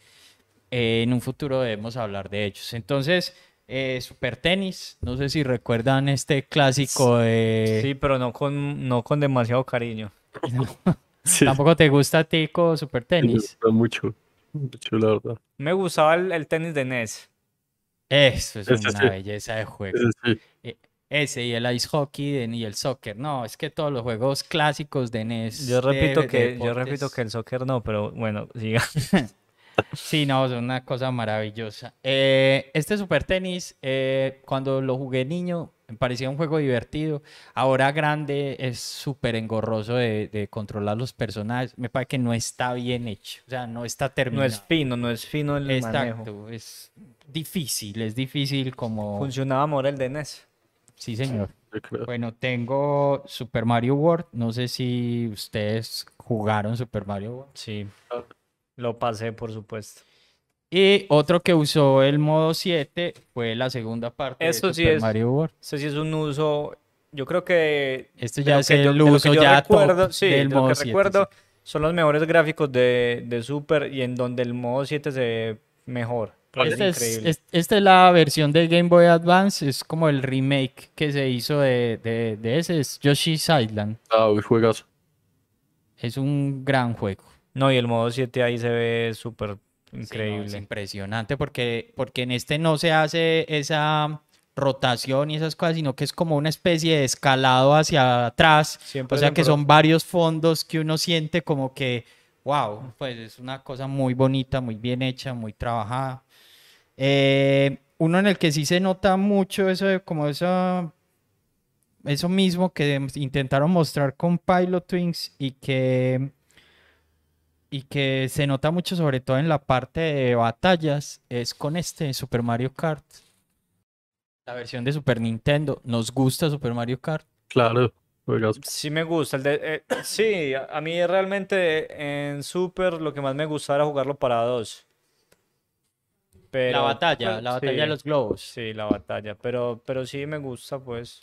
eh, en un futuro debemos hablar de ellos. Entonces, eh, Super Tenis, no sé si recuerdan este clásico de... Sí, pero no con, no con demasiado cariño. Sí, ¿Tampoco te gusta a ti con Super me Tenis? gusta mucho, mucho la verdad. Me gustaba el, el tenis de NES. Eso es Ese una sí. belleza de juego. Ese sí, Ese y el ice hockey de- y el soccer. No, es que todos los juegos clásicos de NES. Yo repito, de que, yo repito que el soccer no, pero bueno, siga. Sí, no, es una cosa maravillosa. Eh, este Super Tenis, eh, cuando lo jugué niño, me parecía un juego divertido. Ahora grande es súper engorroso de, de controlar los personajes. Me parece que no está bien hecho. O sea, no está No terminado. es fino, no es fino el manejo. Exacto, es difícil, es difícil como... Funcionaba mejor el de NES. Sí, señor. Bueno, tengo Super Mario World. No sé si ustedes jugaron Super Mario World. Sí, lo pasé, por supuesto. Y otro que usó el modo 7 fue la segunda parte Eso de sí Super es- Mario World. Ese sí es un uso, yo creo que... Esto ya lo es que el uso yo ya top recuerdo, sí, del de lo modo que 7, recuerdo sí. son los mejores gráficos de, de Super y en donde el modo 7 se ve mejor. Es Esta es, increíble. es- esta es la versión de Game Boy Advance, es como el remake que se hizo de, de, de ese, es Yoshi's Island. Ah, uy, juegas. Es un gran juego. No, y el modo 7 ahí se ve súper Sí, no, es increíble. impresionante porque, porque en este no se hace esa rotación y esas cosas, sino que es como una especie de escalado hacia atrás. Siempre O sea que son varios fondos que uno siente como que, wow, pues es una cosa muy bonita, muy bien hecha, muy trabajada. Eh, uno en el que sí se nota mucho eso de como esa, eso mismo que intentaron mostrar con Pilot Twins y que, y que se nota mucho sobre todo en la parte de batallas es con este Super Mario Kart. La versión de Super Nintendo. ¿Nos gusta Super Mario Kart? Claro. Sí me gusta. El de, eh, sí, a a mí realmente en Super lo que más me gustaba era jugarlo para dos. Pero, la batalla, pues, la batalla de los globos. Sí, la batalla. Pero, pero sí me gusta, pues.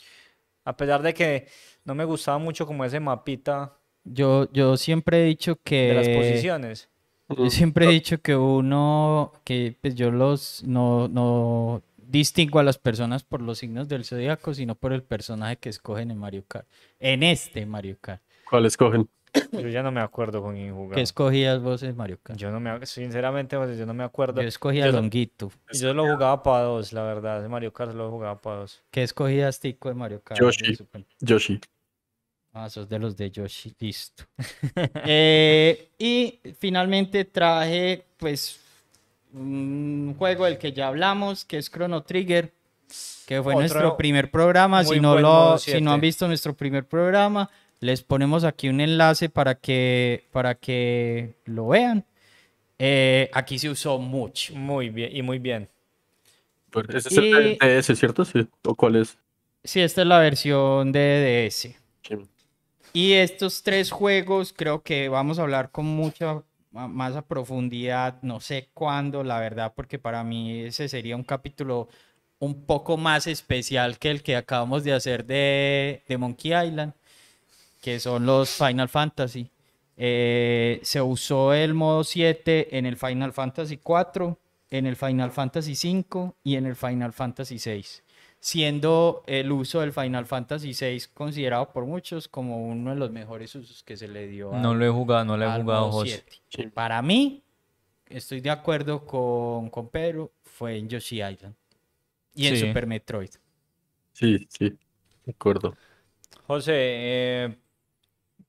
A pesar de que no me gustaba mucho como ese mapita Yo, yo siempre he dicho de las que posiciones. Yo siempre he dicho que uno, que pues yo los no, no distingo a las personas por los signos del zodiaco, sino por el personaje que escogen en Mario Kart. En este Mario Kart. ¿Cuál escogen? Yo ya no me acuerdo con quién jugaba. ¿Qué escogías vos en Mario Kart? Yo no me, sinceramente, José, yo no me acuerdo. Yo escogía yo Longuito. Yo lo jugaba para dos, la verdad. Mario Kart lo jugaba para dos. ¿Qué escogías Tico en Mario Kart? Yoshi. De Yoshi. Ah, sos de los de Yoshi, listo. Eh, y finalmente traje, pues, un juego del que ya hablamos, que es Chrono Trigger, que fue Otro nuestro primer programa. Si no, lo, si no han 7. visto nuestro primer programa, les ponemos aquí un enlace para que, para que lo vean. Eh, aquí se usó mucho. Muy bien, y muy bien. Ese es el Y- de DS, ¿cierto? Sí. ¿O cuál es? Sí, esta es la versión de DS. Sí. Y estos tres juegos creo que vamos a hablar con mucha más a profundidad, no sé cuándo, la verdad, porque para mí ese sería un capítulo un poco más especial que el que acabamos de hacer de, de Monkey Island, que son los Final Fantasy. Eh, se usó el modo 7 en el Final Fantasy 4, en el Final Fantasy 5 y en el Final Fantasy 6 siendo el uso del Final Fantasy VI considerado por muchos como uno de los mejores usos que se le dio No al- lo he jugado, no lo he jugado, modo José. 7. Sí. Para mí, estoy de acuerdo con, con Pedro, fue en Yoshi Island y en Sí. Super Metroid. Sí, sí. De acuerdo. José, eh,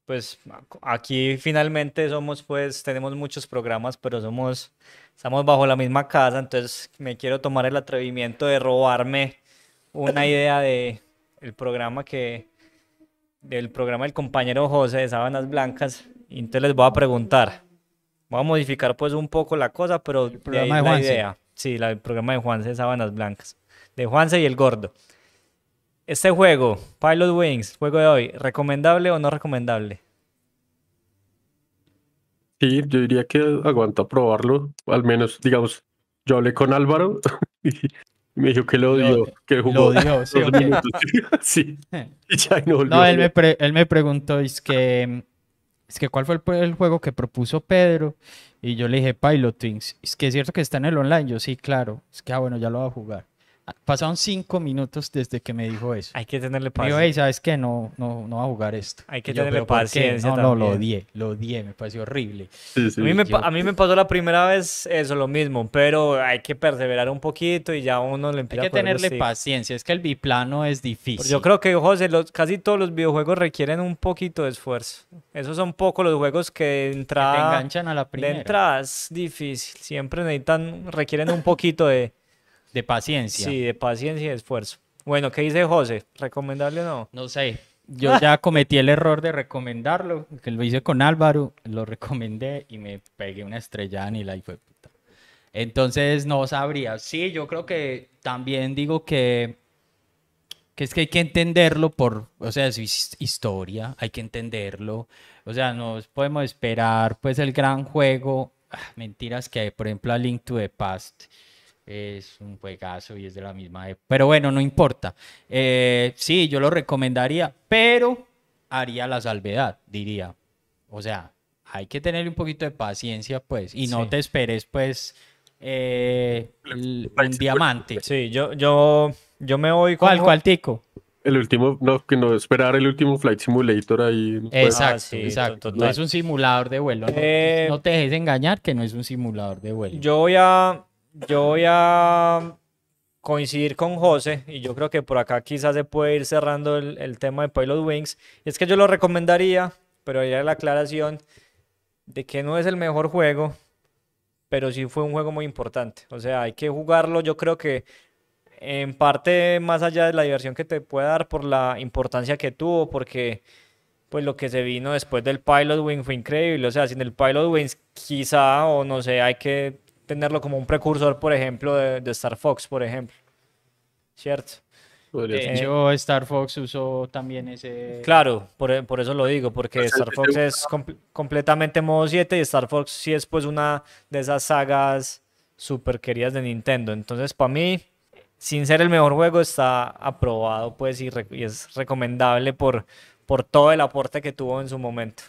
pues aquí finalmente somos, pues, tenemos muchos programas, pero somos, estamos bajo la misma casa, entonces me quiero tomar el atrevimiento de robarme una idea de el programa que, del programa del compañero José de Sábanas Blancas, y entonces les voy a preguntar. Voy a modificar pues un poco la cosa, pero de ahí programa de la idea. Sí, la- el programa de Juanse de Sábanas Blancas. De Juanse y el Gordo. Este juego, Pilot Wings, juego de hoy, ¿recomendable o no recomendable? Sí, yo diría que aguanta probarlo. Al menos, digamos, yo hablé con Álvaro y me dijo que lo Lo- odió, que lo jugó odió, ¿sí. Sí, y ya no volvió. No, él me, pre- él me preguntó, es que, es que cuál fue el, el juego que propuso Pedro y yo le dije Pilot Wings. Es que es cierto que está en el online, yo sí, claro. Es que, ah, bueno, ya lo voy a jugar. Pasaron cinco minutos desde que me dijo eso. Hay que tenerle Me dijo, paciencia. hey, ¿sabes qué? No, no, no va a jugar esto. Hay que yo, tenerle paciencia No, no, lo odié, lo odié, me pareció horrible. Sí, sí. A mí, me, pa- yo- a mí me pasó la primera vez eso, lo mismo, pero hay que perseverar un poquito y ya uno le Hay empieza que a coger tenerle gustico. paciencia, es que el biplano es Pero difícil. Yo creo que, José, los, casi todos los videojuegos requieren un poquito de esfuerzo. Esos son pocos los juegos que de que te entrada, enganchan a la de primera. entrada es difícil. Siempre necesitan, requieren un poquito de, De paciencia. sí, de paciencia y esfuerzo. Bueno, ¿qué dice José? ¿Recomendable o no? No sé. Yo ya cometí el error de recomendarlo, que lo hice con Álvaro, lo recomendé y me pegué una estrellada ni la hijo de puta. Entonces no sabría. Sí, yo creo que también digo que, que es que hay que entenderlo por, o sea, su his- historia, hay que entenderlo. O sea, no podemos esperar pues el gran juego. Ah, mentiras que, por ejemplo, a Link to the Past es un juegazo y es de la misma época. Pero bueno, no importa. Eh, sí, yo lo recomendaría, pero haría la salvedad, diría. O sea, hay que tener un poquito de paciencia, pues, y no Sí. te esperes, pues, eh, un diamante. Sí, yo, yo, yo me voy con... ¿Cuál, cuál, Tico? El último, no, que no esperar el último Flight Simulator ahí. Exacto, sí, exacto. total. No es un simulador de vuelo. No, Eh, no te dejes engañar que no es un simulador de vuelo. Yo voy a, yo voy a coincidir con José y yo creo que por acá quizás se puede ir cerrando el, tema de Pilot Wings. Es que yo lo recomendaría, pero ya la aclaración de que no es el mejor juego, pero sí fue un juego muy importante. O sea, hay que jugarlo, yo creo que en parte más allá de la diversión que te puede dar por la importancia que tuvo, porque pues lo que se vino después del Pilot Wing fue increíble. O sea, sin el Pilot Wings quizá, o no sé, hay que tenerlo como un precursor, por ejemplo, de, de Star Fox, por ejemplo. ¿Cierto? De hecho, Star Fox usó también ese... Claro, por, por eso lo digo, porque Pues, Star Fox es comple- completamente modo 7 y Star Fox sí es pues una de esas sagas super queridas de Nintendo. Entonces, para mí, sin ser el mejor juego, está aprobado pues y, re- y es recomendable por, por todo el aporte que tuvo en su momento.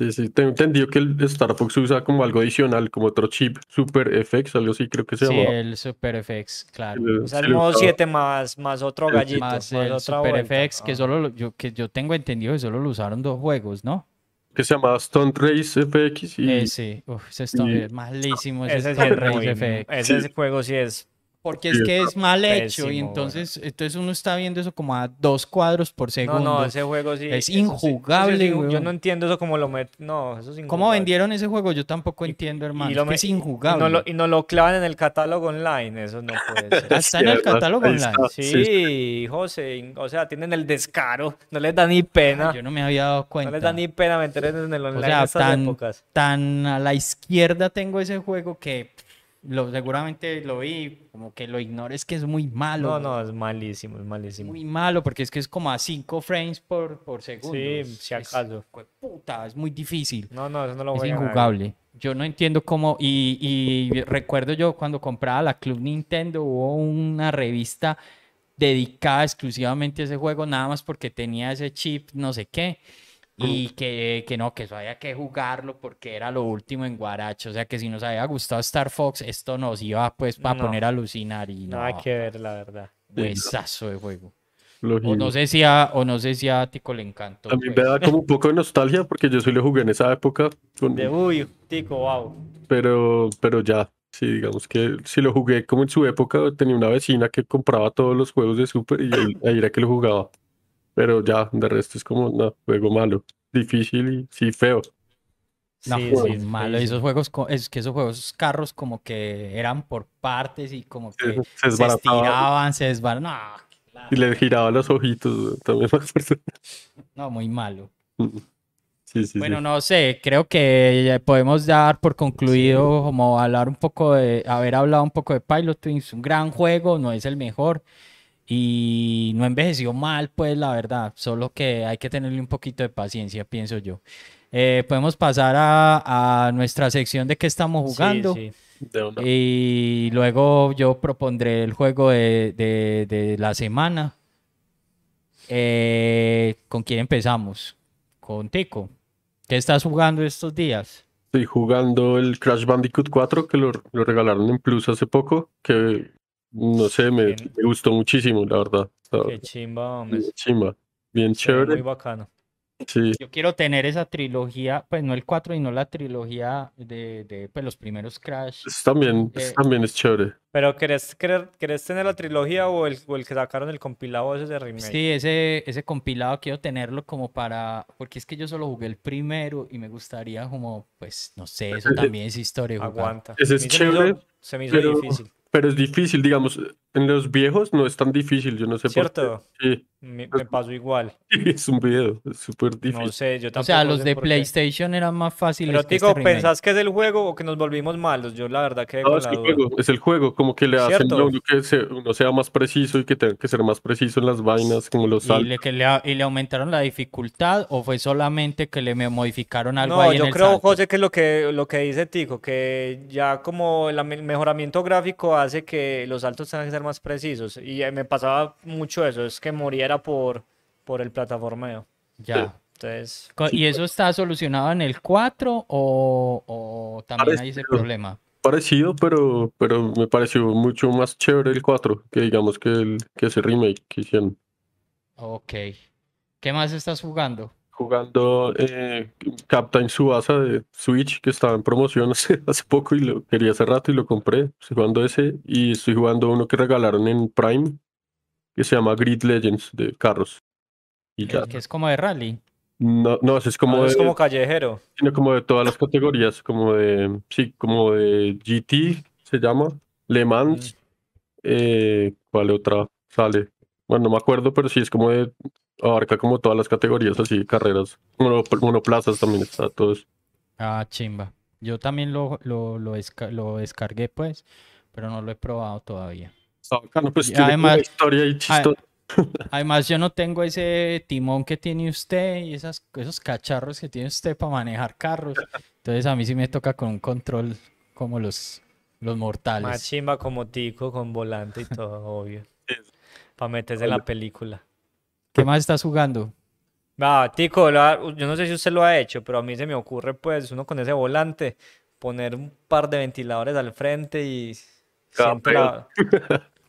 Sí, sí, tengo entendido que el Star Fox usa como algo adicional, como otro chip, Super FX, algo así creo que se Sí, llama. el Super FX, claro. Eh, O sea, el modo usaba. 7 más, más otro Sí, gallito. Más Más, el otra Super vuelta. FX, que Ah. solo lo- yo, que yo tengo entendido que solo lo usaron dos juegos, ¿no? Que se llama Stunt Race FX y Ese, uf, ese está y- es malísimo, ese, sí es Race muy- FX. ese juego sí es. Porque es que es mal hecho y entonces, entonces uno está viendo eso como a dos cuadros por No, segundo. no, ese juego sí. Es sí- injugable, Yo no entiendo eso como lo met... No, eso es injugable. ¿Cómo vendieron ese juego? Yo tampoco entiendo, hermano. Y es lo es y- y injugable. no lo- Y no lo clavan en el catálogo online. Eso no puede ser. Ah, está en el catálogo online. Sí, José. O sea, tienen el descaro. No les da ni pena. Ay, yo no me había dado No cuenta. les da ni pena meterse en el O online sea, en estas tan, épocas. tan a la izquierda tengo ese juego que pff, lo, seguramente lo vi, como que lo ignores que es muy malo. No, no, es malísimo, es malísimo. Muy malo, porque es que es como a 5 frames por, por segundo. Sí, Es- si es- acaso. puta, es muy difícil. No, no, eso no lo Es juegan ahí. injugable. Yo no entiendo cómo. Y, y recuerdo yo cuando compraba la Club Nintendo, hubo una revista dedicada exclusivamente a ese juego, nada más porque tenía ese chip, no sé qué. Y que, que no, que eso había que jugarlo porque era lo último en Guaracho. O sea que si nos había gustado Star Fox, esto nos iba pues para No. poner a alucinar y no. Nada que ver, la verdad. Huesazo de juego. O no sé si a, o no sé si a Tico le encantó. A mí me da como un poco de nostalgia porque yo sí lo jugué en esa época, con- De uy, tico, wow. pero, pero ya, sí, digamos que si lo jugué como en su época, tenía una vecina que compraba todos los juegos de Super y ahí, ahí era que lo jugaba. Pero ya, de resto es como un juego malo, difícil y sí feo. No, Sí, muy sí, malo. Esos juegos, es que esos juegos carros como que eran por partes y como que Se se estiraban, se desbaraban. No, y le giraba los ojitos, también no, muy malo. Sí, sí, Bueno, sí. no sé, creo que ya podemos dar por concluido como hablar un poco de, haber hablado un poco de Pilot Twins, un gran juego, no es el mejor y no envejeció mal, pues la verdad, solo que hay que tenerle un poquito de paciencia, pienso yo. Eh, podemos pasar a, a nuestra sección de qué estamos Sí, jugando. sí. De una. Y luego yo propondré el juego de, de- de la semana. Eh, ¿con quién empezamos? Con Tico. ¿Qué estás jugando estos días? Estoy jugando el Crash Bandicoot 4 que lo, lo regalaron en Plus hace poco, que no sé, me, Bien. me gustó muchísimo, la verdad. Está Qué chimba, hombre. chimba, bien chévere. Muy bacano. Sí, Yo quiero tener esa trilogía, pues no el 4, sino la trilogía de, de, pues, los primeros Crash. también, es- Eh, también es chévere. Pero ¿querés, querer- querés tener la trilogía o el, o el que sacaron el compilado ese de remake? Sí, ese, ese compilado quiero tenerlo como para, porque es que yo solo jugué el primero y me gustaría como, pues, no sé, eso también es historia. Aguanta. Ese es mí se me hizo- chévere, Se me hizo pero- difícil. Pero es difícil, digamos, en los viejos no es tan difícil, yo no sé por ¿Cierto? qué. Sí, Me, me pasó igual. es un video, es súper No difícil. sé, yo O tampoco sea, los de qué. PlayStation eran más fáciles Pero Tico, este. ¿pensás que es el juego o que nos volvimos malos? Yo la verdad que No, es la el juego, es el juego, como que le hacen ¿Cierto? a uno que se- uno sea más preciso y que tenga que ser más preciso en las vainas, como los ¿Y saltos. le, que le, y le aumentaron la dificultad o fue solamente que le modificaron algo No, ahí en yo el creo, salto? José, que es lo que, lo que dice Tico, que ya como el am- mejoramiento gráfico hace que los saltos tengan que ser más precisos. Y eh, me pasaba mucho eso, es que moría era por, por el plataformeo. Ya. Entonces, ¿Y eso está solucionado en el 4 o, o también hay ese problema? Parecido, pero, pero me pareció mucho más chévere el 4 que digamos que, el, que ese remake que hicieron. Ok. ¿Qué más estás jugando? Jugando eh, Captain Subasa de Switch, que estaba en promoción hace, hace poco y lo quería hace rato y lo compré. Estoy jugando ese y estoy jugando uno que regalaron en Prime, que se llama Grid Legends de carros. Y ya. Que es como de rally. No, no, es como no, de, es como callejero. sino como de todas las categorías, como de, sí, como de GT se llama, Le Mans, eh, ¿cuál otra sale? Bueno, no me acuerdo, pero sí es como de, abarca como todas las categorías así, carreras, Mono- monoplazas también está, todo eso. Ah, chimba. Yo también lo, lo, lo, desca- lo descargué, pues, pero no lo he probado todavía. Bacano, pues Y tiene además- una historia ahí chistosa. Además, yo no tengo ese timón que tiene usted y esas, esos cacharros que tiene usted para manejar carros. Entonces, a mí sí me toca con un control como los, los Más mortales. chimba como Tico, con volante y todo, obvio. Para meterse en la película. ¿Qué más estás jugando? Va, Tico, yo no sé si usted lo ha hecho, pero a mí se me ocurre, pues, uno con ese volante, poner un par de ventiladores al frente y siente la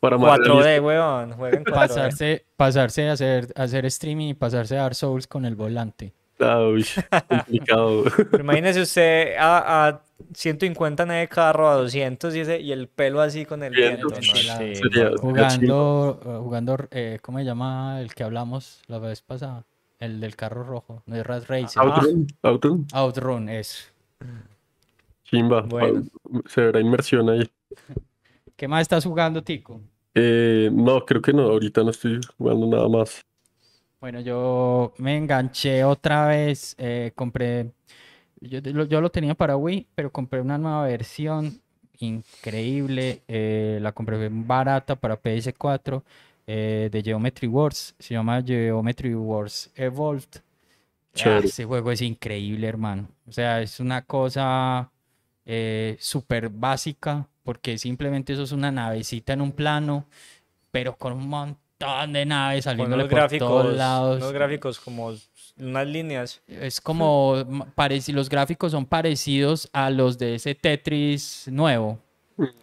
Para más 4D, weón, jueguen 4D. Pasarse, pasarse a hacer, hacer streaming y pasarse a Dark Souls con el volante. Ah, uy, complicado. Pero imagínese usted a, a 150 en el carro, a 200 y, ese, y el pelo así con el viento. no, sí. Jugando, jugando eh, ¿cómo se llama el que hablamos la vez pasada? El del carro rojo, no es Rat Racer. Outrun, Outrun, Outrun, eso. chimba. Bueno. Se verá inmersión ahí. ¿Qué más estás jugando, Tico? Eh, no, creo que no, ahorita no estoy jugando nada más. Bueno, yo me enganché otra vez, eh, compré, yo, lo- yo lo tenía para Wii, pero compré una nueva versión increíble, eh, la compré barata para PS4 eh, de Geometry Wars, se llama Geometry Wars Evolved. Ah, ese juego es increíble, hermano. O sea, es una cosa súper básica, porque simplemente eso es una navecita en un plano, pero con un montón de naves unos por gráficos, todos lados. unos gráficos como unas líneas. Es como, los gráficos son parecidos a los de ese Tetris nuevo.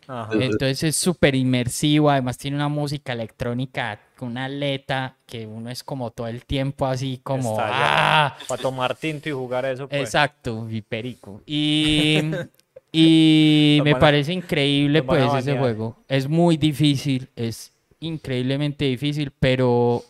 Ajá. Entonces es súper inmersivo, además tiene una música electrónica con una aleta que uno es como todo el tiempo así como... ¡ah! Para tomar tinto y jugar eso, pues. Exacto, y perico. Y, y me parece increíble pues ese juego. Es muy difícil, es increíblemente difícil, pero,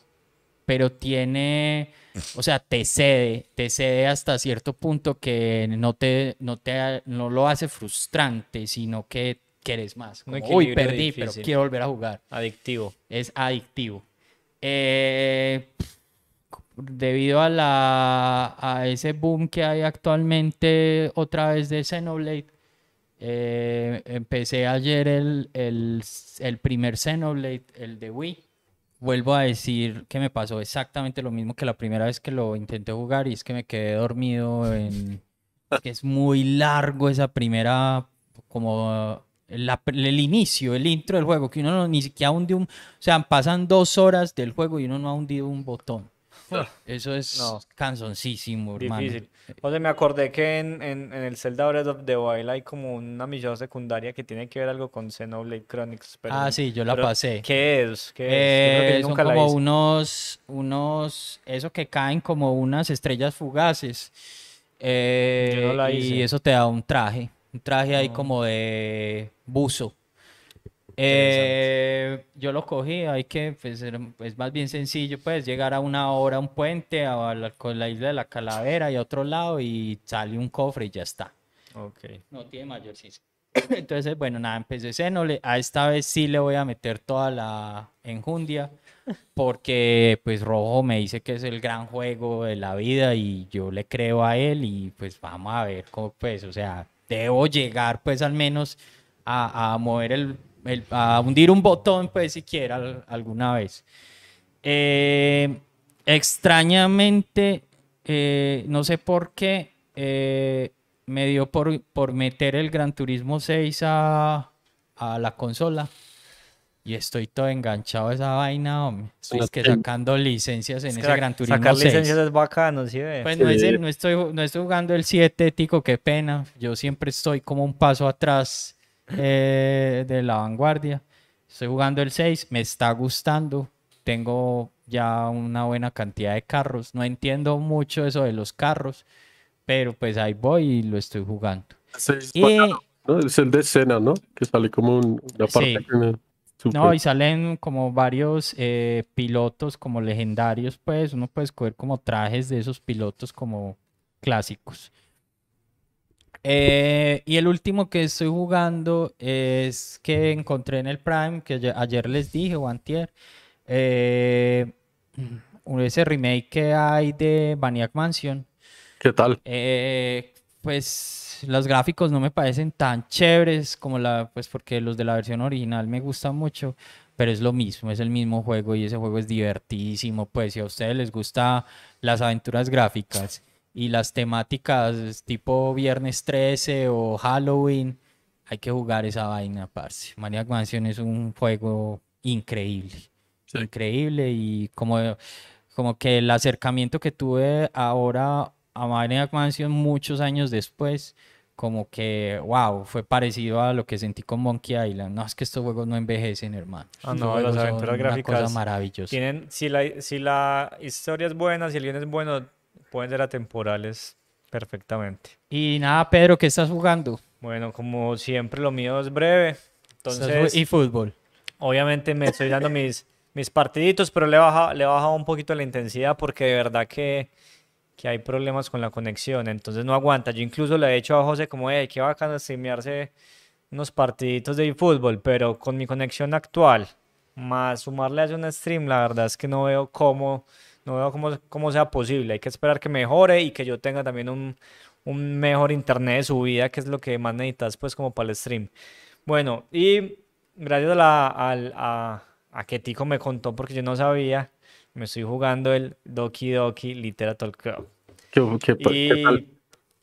pero tiene, o sea, te cede, te cede hasta cierto punto que no te, no te, no lo hace frustrante, sino que quieres más. Como, Uy, perdí, pero quiero volver a jugar Adictivo. es adictivo. Eh, debido a, la, a ese boom que hay actualmente otra vez de Xenoblade, eh, empecé ayer el, el, el primer Xenoblade, el de Wii. Vuelvo a decir que me pasó exactamente lo mismo que la primera vez que lo intenté jugar y es que me quedé dormido en... que es muy largo esa primera, como la- el inicio, el intro del juego, que uno no, ni siquiera hunde un... O sea, pasan dos horas del juego y uno no ha hundido un botón. Eso es No. cansoncísimo, hermano. Difícil. O sea, me acordé que en, en, en el Zelda Breath of the Wild hay como una misión secundaria que tiene que ver algo con Xenoblade Chronicles. Pero, Ah, sí, yo la pasé. ¿Qué es? ¿Qué es? Yo creo que Eh, son nunca como unos, unos, eso que caen como unas estrellas fugaces. eh, Yo no la y eso te da un traje, un traje ahí Ah. como de buzo. Eh, yo lo cogí, hay que, pues es más bien sencillo, pues llegar a una hora a un puente, a la, con la isla de la calavera y a otro lado y sale un cofre y ya está. Ok. No tiene mayor ciencia. Entonces, bueno, nada, empecé Xenoblade. A esta vez sí le voy a meter toda la enjundia, porque pues Rojo me dice que es el gran juego de la vida y yo le creo a él y pues vamos a ver cómo pues, o sea, debo llegar pues al menos a, a mover el, el- a hundir un botón pues siquiera al- alguna vez. Eh, extrañamente, eh, no sé por qué, eh, me dio por, por meter el Gran Turismo 6 a, a la consola. Y estoy todo enganchado a esa vaina, hombre. Estoy es que sacando licencias en Es que ese Gran Turismo Sacar 6. licencias es bacano, ¿sí ve? Pues no, es el- Sí. no estoy, no estoy jugando el 7, tico, qué pena. Yo siempre estoy como un paso atrás eh, de la vanguardia. Estoy jugando el 6, me está gustando. Tengo ya una buena cantidad de carros. No entiendo mucho eso de los carros, pero pues ahí voy y lo estoy jugando. Ese es, Y, bacano, ¿no? Es el de escena, ¿no? Que sale como un- una parte Sí. No, y salen como varios eh, pilotos como legendarios, pues uno puede escoger como trajes de esos pilotos como clásicos. Eh, y el último que estoy jugando es que encontré en el Prime, que ayer, les dije, o antier, eh, ese remake que hay de Maniac Mansion. ¿Qué tal? Eh, pues los gráficos no me parecen tan chéveres como la, pues porque los de la versión original me gustan mucho, pero es lo mismo, es el mismo juego y ese juego es divertidísimo, pues si a ustedes les gusta las aventuras gráficas y las temáticas tipo Viernes 13 o Halloween, hay que jugar esa vaina, parce. Maniac Mansion es un juego increíble, Sí. increíble y como como que el acercamiento que tuve ahora a Maniac Mansion muchos años después, como que, wow, fue parecido a lo que sentí con Monkey Island. No, es que estos juegos no envejecen, hermano. Ah, no, las aventuras una gráficas cosa maravillosa. Tienen, si la, si la historia es buena, si el guion es bueno, pueden ser atemporales perfectamente. Y nada, Pedro, ¿qué estás jugando? Bueno, como siempre, lo mío es breve. Entonces, y fútbol. obviamente me estoy dando mis, mis partiditos, pero le he bajado, le he bajado un poquito la intensidad porque de verdad que, que hay problemas con la conexión. Entonces no aguanta. Yo incluso le he dicho a José como, hey, qué bacano streamearse unos partiditos de fútbol, pero con mi conexión actual, más sumarle a un stream, la verdad es que no veo cómo, no veo cómo, cómo sea posible. Hay que esperar que mejore y que yo tenga también un, un mejor internet de subida, que es lo que más necesitas, pues, como para el stream. Bueno, y gracias a, la, al- a, a que Tico me contó, porque yo no sabía, me estoy jugando el Doki Doki Literature Club. ¿Qué, qué, qué Y, tal?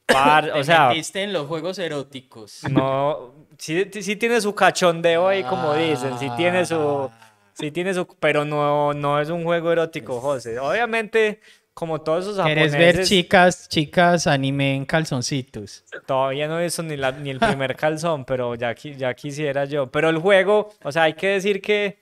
par- o sea, en los juegos eróticos. no, sí, sí tiene su cachondeo ahí, como dicen, sí tiene su, sí tiene su, pero no, no es un juego erótico, José. Obviamente, como todos esos ¿Quieres ver japoneses, chicas, chicas anime en calzoncitos? todavía no he visto ni, la, ni el primer calzón, pero ya, ya quisiera yo. Pero el juego, o sea, hay que decir que,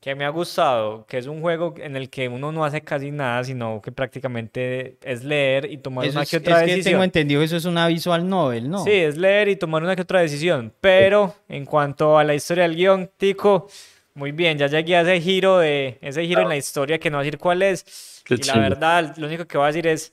que me ha gustado, que es un juego en el que uno no hace casi nada, sino que prácticamente es leer y tomar Eso una es, que otra es que decisión. tengo entendido que eso es una visual novel, ¿no? Sí, es leer y tomar una que otra decisión. Pero en cuanto a la historia del guion, Tico, muy bien, ya llegué a ese giro de ese giro en la historia que no voy a decir cuál es. Qué y la chimba. verdad, lo único que voy a decir es,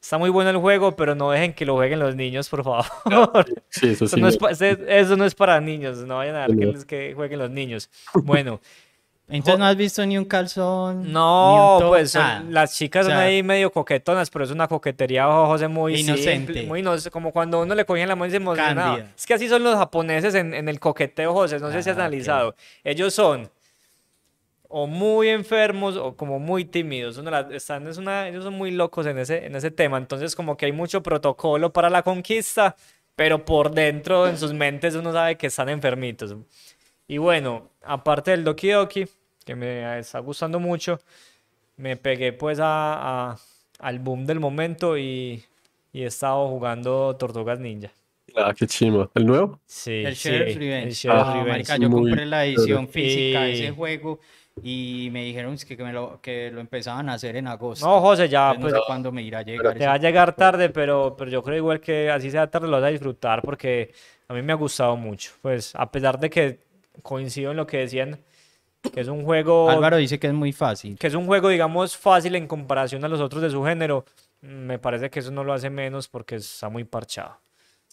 está muy bueno el juego, pero no dejen que lo jueguen los niños, por favor. Sí, eso Eso sí. no, es, eso no es para niños, no vayan a dar que, que jueguen los niños. Bueno, Entonces no has visto ni un calzón, ni no, un top, pues son- nada. las chicas O son sea, ahí medio coquetonas, pero es una coquetería, José, muy Inocente. simple, muy inocente, como cuando uno le cogían la mano y se emocionaba. Cándida. Es que así son los japoneses en, en el coqueteo, José, no sé si has Ah, analizado. Ellos son o muy enfermos o como muy tímidos. Uno la- están, es una, ellos son muy locos en ese, en ese tema, entonces como que hay mucho protocolo para la conquista, pero por dentro, en sus mentes, uno sabe que están enfermitos. Y bueno, aparte del Doki Doki, que me está gustando mucho, me pegué pues a, a- al boom del momento y, y he estado jugando Tortugas Ninja. Ah, qué chima. ¿El nuevo? Sí, El sí, Sheriff's el Revenge. Sheriff's Ah, Revenge. marica, yo compré la edición chévere. física de ese juego y me dijeron que, que, me lo, que lo empezaban a hacer en agosto. No, José, ya Entonces, pues no sé cuándo me irá a llegar. te va a llegar tarde, pero, pero yo creo igual que así sea tarde lo vas a disfrutar porque a mí me ha gustado mucho. Pues a pesar de que coincido en lo que decían, que es un juego Álvaro dice que es muy fácil. que es un juego, digamos, fácil en comparación a los otros de su género, me parece que eso no lo hace menos porque está muy parchado.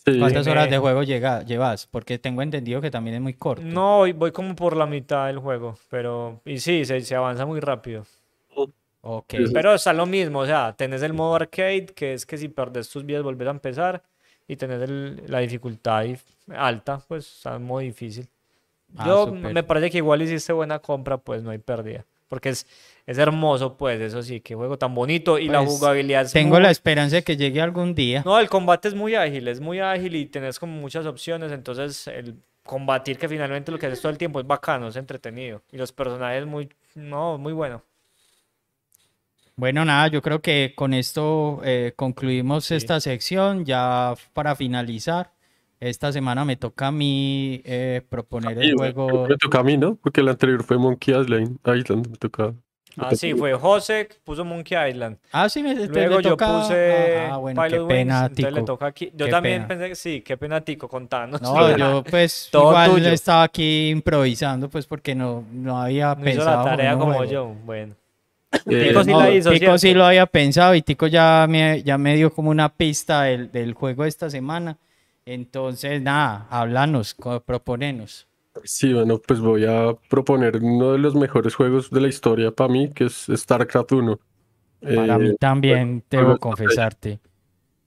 Sí. ¿Cuántas horas de juego llega, llevas? Porque tengo entendido que también es muy corto. No, voy, voy como por la mitad del juego, pero... Y sí, se, se avanza muy rápido. Ok. Sí. Pero está lo mismo, o sea, tenés el modo arcade, que es que si perdes tus vidas volvés a empezar, y tenés el- la dificultad dif- alta, pues está muy difícil. Ah, Yo súper. me parece que igual hiciste buena compra, pues no hay pérdida. Porque es, es hermoso, pues, eso sí, qué juego tan bonito y la Pues, jugabilidad es Tengo muy- la esperanza de que llegue algún día. No, el combate es muy ágil, es muy ágil y tenés como muchas opciones, entonces el combatir que finalmente lo que haces todo el tiempo es bacano, es entretenido y los personajes muy, no, muy bueno. Bueno, nada, yo creo que con esto eh, concluimos esta sección. Ya para finalizar, esta semana me toca a mí eh, proponer el juego. Me toca a mí, ¿no? Porque el anterior fue Monkey Island. Island me toca. me Ah, sí, fue José que puso Monkey Island. Ah, sí, me, Luego yo toca- puse Ah, bueno, qué Pilot pena, Wings, entonces le toca aquí. Yo Qué también pena. pensé que sí, qué pena Tico, contanos. No, yo pues Todo igual tuyo. estaba aquí improvisando, pues porque no, no había No hizo pensado. la tarea como juego. yo, bueno. Eh, Tico sí No, la hizo, Tico sí lo había pensado y Tico ya me, ya me dio como una pista del, del juego esta semana. Entonces, nada, háblanos, proponenos. Sí, bueno, pues voy a proponer uno de los mejores juegos de la historia para mí, que es StarCraft 1. Para Eh, mí también debo de estrategia. confesarte.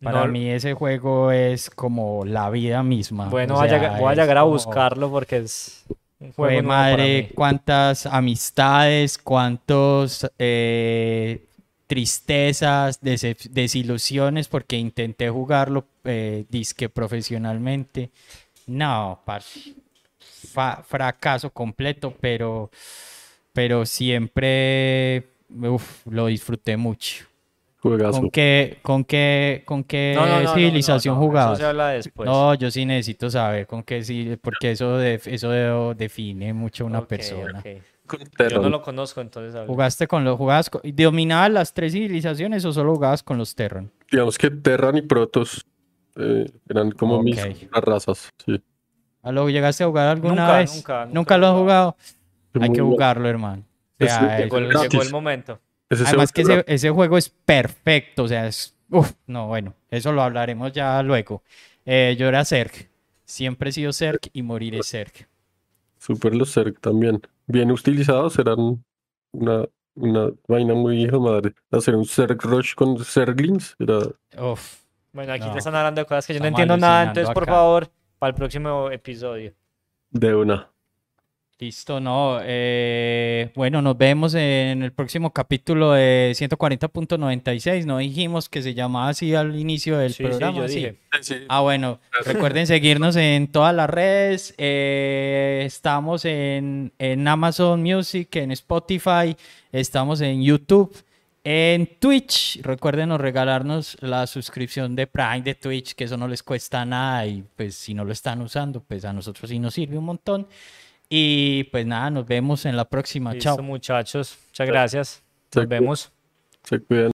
Para No- mí ese juego es como la vida misma. Bueno, o voy a sea, llegar- voy a es llegar a como- buscarlo porque es un juego Fue para madre, cuántas amistades, cuántos eh, tristezas, desilusiones, porque intenté jugarlo eh, disque profesionalmente. No, fracaso completo, pero, pero siempre uf, lo disfruté mucho. Juegazo. ¿Con qué, con qué, con qué No, no, no, no, no, civilización jugabas? se habla después. No, yo sí necesito saber con qué sí, porque eso, de- eso de- define mucho a una persona. ok. Yo no lo conozco, entonces. ¿Jugaste con los, jugabas con- y dominabas las tres civilizaciones o solo jugabas con los Terran? Digamos que Terran y Protoss eh, eran como mis Ok. las razas. Sí. ¿A lo llegaste a jugar alguna Nunca, vez? nunca, nunca lo has jugado? Hay que jugarlo, hermano. O Es- sea, Llegó el, eso es- gratis. llegó el momento. Además que ese juego es perfecto, o sea, es... Uf, no, bueno, eso lo hablaremos ya luego. Eh, yo era Zerg, siempre he sido Zerg y moriré Zerg. Super los Zerg también. Bien utilizados, eran una, una vaina muy hija madre. Hacer un Zerg Rush con Zerglings era Uf, Bueno, aquí No. ya están hablando de cosas que yo no entiendo nada, entonces por favor, para el próximo episodio. de una. Listo, no. eh, bueno, nos vemos en el próximo capítulo de 140.96. No dijimos que se llamaba así al inicio del Sí, sí, programa. yo sí. Ah, bueno, recuerden seguirnos en todas las redes. eh, estamos en, en Amazon Music, en Spotify, estamos en YouTube, en Twitch. Recuerden regalarnos la suscripción de Prime de Twitch, que eso no les cuesta nada y pues si no lo están usando, pues a nosotros sí nos sirve un montón. Y pues nada, nos vemos en la próxima. Listo, Chao. muchachos. Muchas gracias. Nos vemos. Se cuidan.